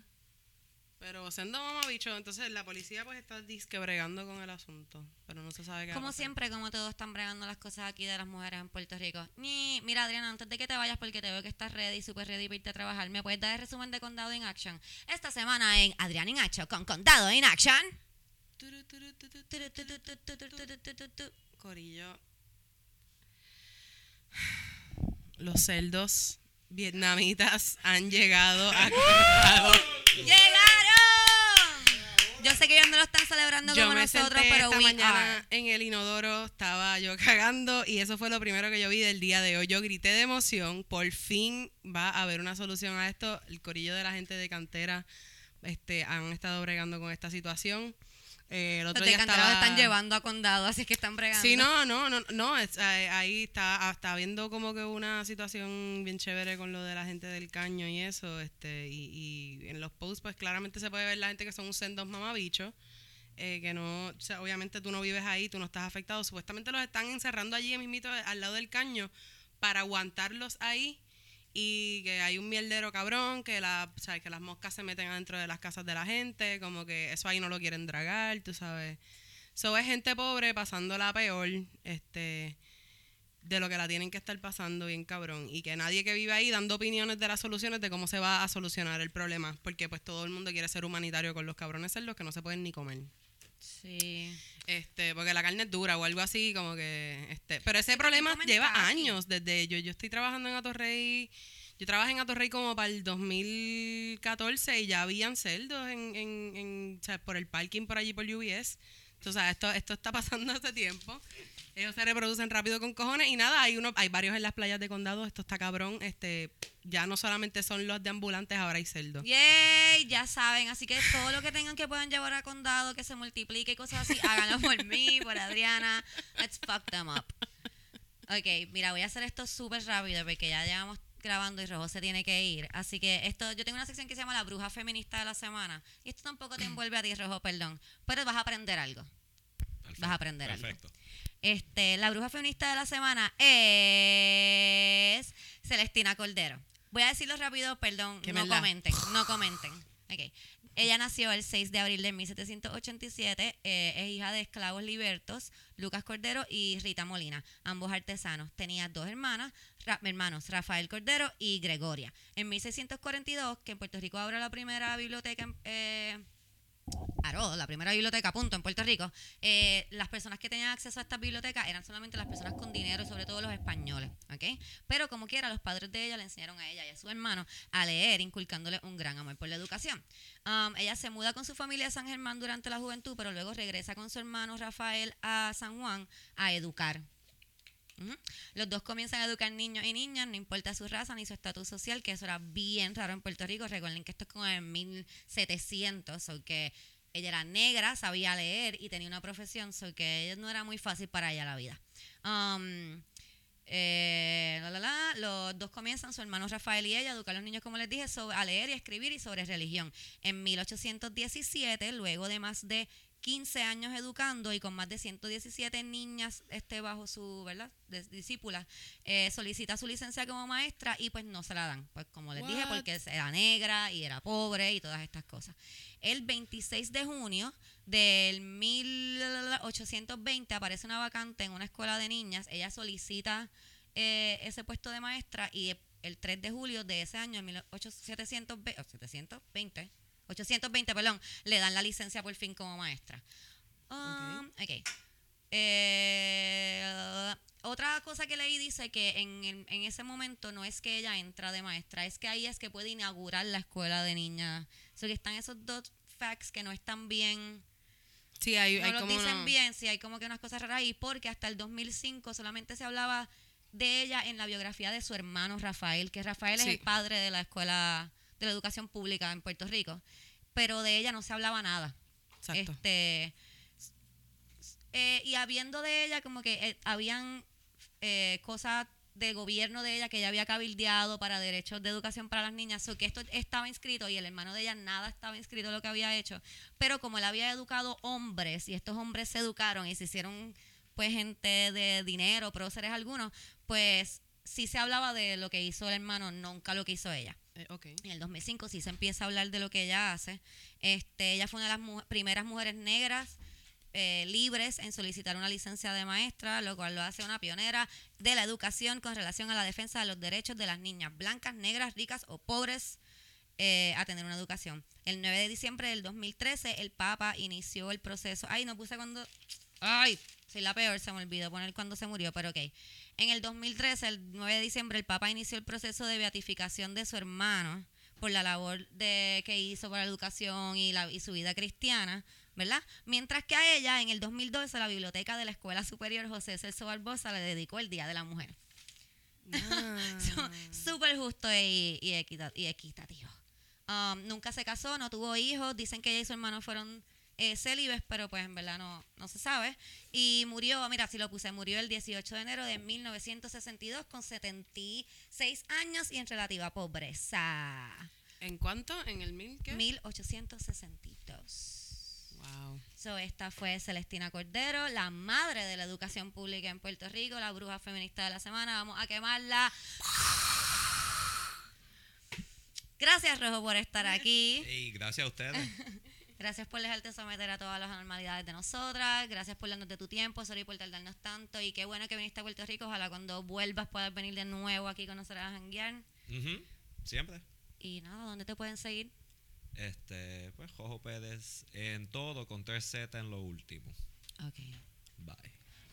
Pero siendo mamabicho, entonces la policía pues está disque bregando con el asunto, pero no se sabe qué Como siempre, como todos están bregando las cosas aquí de las mujeres en Puerto Rico. Ni, mira Adriana, antes de que te vayas porque te veo que estás ready, super ready para irte a trabajar, ¿me puedes dar el resumen de Condado in Action? Esta semana en Adriana in Action con Condado in Action. Corillo. Los celdos vietnamitas han llegado a. ¡Llegaron! Yo sé que ellos no lo están celebrando Yo como me nosotros, senté pero esta we mañana are. en el inodoro, estaba yo cagando y eso fue lo primero que yo vi del día de hoy. Yo grité de emoción, por fin va a haber una solución a esto. El corillo de la gente de cantera este, han estado bregando con esta situación. Eh, el Los otro día estaba- están llevando a Condado, así que están bregando. Sí, no, no, no, no, es- eh, ahí está, está habiendo como que una situación bien chévere con lo de la gente del caño y eso, este, y, y en los posts pues claramente se puede ver la gente que son un sendos mamabichos, eh, que no, o sea, obviamente tú no vives ahí, tú no estás afectado, supuestamente los están encerrando allí mismito al lado del caño para aguantarlos ahí y que hay un mierdero cabrón, que, la, o sea, que las moscas se meten adentro de las casas de la gente, como que eso ahí no lo quieren dragar, tú sabes. So es gente pobre pasándola peor, este, de lo que la tienen que estar pasando bien cabrón. Y que nadie que vive ahí dando opiniones de las soluciones de cómo se va a solucionar el problema. Porque pues todo el mundo quiere ser humanitario con los cabrones cerdos que no se pueden ni comer. Sí. Este, porque la carne es dura o algo así, como que, este, pero ese problema lleva años desde yo, yo estoy trabajando en Atorrey, yo trabajé en Atorrey como para el 2014 y ya habían cerdos en, en, en o sea, por el parking por allí por UBS. Entonces, esto, esto está pasando hace tiempo. Ellos se reproducen rápido con cojones y nada, hay uno, hay varios en las playas de condado, esto está cabrón, este, ya no solamente son los de ambulantes, ahora hay cerdos. Yay, ya saben, así que todo lo que tengan que puedan llevar a condado, que se multiplique y cosas así, háganlo por mí, por Adriana. Let's fuck them up. Ok, mira, voy a hacer esto súper rápido porque ya llevamos grabando y Rojo se tiene que ir. Así que esto, yo tengo una sección que se llama La Bruja Feminista de la Semana. Y esto tampoco te envuelve a ti, Rojo, perdón. Pero vas a aprender algo. Vas a aprender algo. Este, la bruja feminista de la semana es Celestina Cordero. Voy a decirlo rápido, perdón, no comenten, no comenten. Ok. Ella nació el 6 de abril de 1787, eh, es hija de esclavos libertos, Lucas Cordero y Rita Molina, ambos artesanos. Tenía dos hermanas, ra- hermanos, Rafael Cordero y Gregoria. En 1642, que en Puerto Rico abre la primera biblioteca en- eh, Aro, la primera biblioteca, punto, en Puerto Rico, eh, las personas que tenían acceso a estas bibliotecas eran solamente las personas con dinero sobre todo los españoles, ¿ok? Pero como quiera, los padres de ella le enseñaron a ella y a su hermano a leer, inculcándole un gran amor por la educación. Um, ella se muda con su familia a San Germán durante la juventud, pero luego regresa con su hermano Rafael a San Juan a educar. Los dos comienzan a educar niños y niñas, no importa su raza ni su estatus social, que eso era bien raro en Puerto Rico. Recuerden que esto es como en 1700, o que ella era negra, sabía leer y tenía una profesión, so que no era muy fácil para ella la vida. Um, eh, la, la, la, los dos comienzan, su hermano Rafael y ella, a educar a los niños, como les dije, sobre, a leer y escribir y sobre religión. En 1817, luego de más de 15 años educando y con más de 117 niñas este, bajo su ¿verdad? De- discípula, eh, solicita su licencia como maestra y pues no se la dan. Pues como les dije, porque era negra y era pobre y todas estas cosas. El 26 de junio del 1820 aparece una vacante en una escuela de niñas. Ella solicita eh, ese puesto de maestra y el 3 de julio de ese año, en 1820, oh, 720, 820, perdón, le dan la licencia por fin como maestra. Um, ok. Eh, otra cosa que leí dice que en, el- en ese momento no es que ella entra de maestra, es que ahí es que puede inaugurar la escuela de niñas. O que están esos dos facts que no están bien Sí, hay, no hay lo como dicen una- bien, sí, hay como que unas cosas raras ahí, porque hasta el 2005 solamente se hablaba de ella en la biografía de su hermano Rafael, que Rafael es el padre de la escuela de la educación pública en Puerto Rico, pero de ella no se hablaba nada. Exacto. Este, eh, y habiendo de ella, como que eh, habían eh, cosas del gobierno de ella que ella había cabildeado para derechos de educación para las niñas, so que esto estaba inscrito y el hermano de ella nada estaba inscrito lo que había hecho, pero como él había educado hombres y estos hombres se educaron y se hicieron pues gente de dinero, próceres algunos, pues sí se hablaba de lo que hizo el hermano, nunca lo que hizo ella. Eh, en el 2005 sí se empieza a hablar de lo que ella hace. Este, ella fue una de las mu- primeras mujeres negras eh, libres en solicitar una licencia de maestra, lo cual lo hace una pionera de la educación con relación a la defensa de los derechos de las niñas blancas, negras, ricas o pobres eh, a tener una educación. El 9 de diciembre del 2013 el Papa inició el proceso. Ay, no puse cuando... Ay, soy la peor, se me olvidó poner cuando se murió, pero ok. En el 2013, el 9 de diciembre, el Papa inició el proceso de beatificación de su hermano por la labor de, que hizo para la educación y, la, y su vida cristiana, ¿verdad? Mientras que a ella, en el 2012, la biblioteca de la Escuela Superior José Celso Barbosa le dedicó el Día de la Mujer. So, Súper justo y, y, equita- y equitativo. Um, nunca se casó, no tuvo hijos. Dicen que ella y su hermano fueron eh, célibes, pero pues en verdad no, no se sabe. Y murió, mira, si lo puse, murió el 18 de enero de 1962 con 76 años y en relativa pobreza. ¿En cuánto? ¿En el mil qué? 1862. Wow. So, esta fue Celestina Cordero, la madre de la educación pública en Puerto Rico, la bruja feminista de la semana. Vamos a quemarla. Gracias, Rojo, por estar aquí. Y gracias a ustedes. Gracias por dejarte someter a todas las anormalidades de nosotras. Gracias por darnos de tu tiempo. Sorry por tardarnos tanto. Y qué bueno que viniste a Puerto Rico. Ojalá cuando vuelvas puedas venir de nuevo aquí con nosotras a janguear. Siempre. Y nada, ¿dónde te pueden seguir? Este, pues Jojo Pérez en todo con 3Z en lo último. Ok. Bye.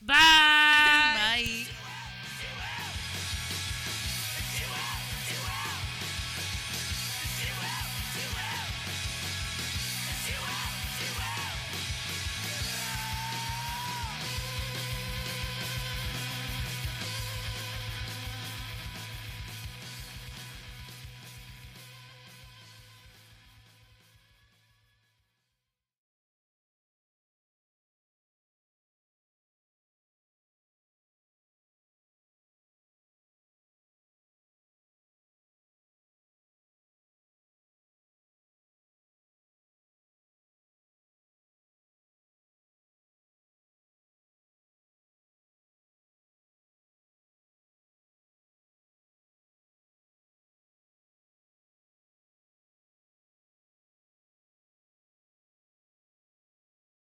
Bye. Bye.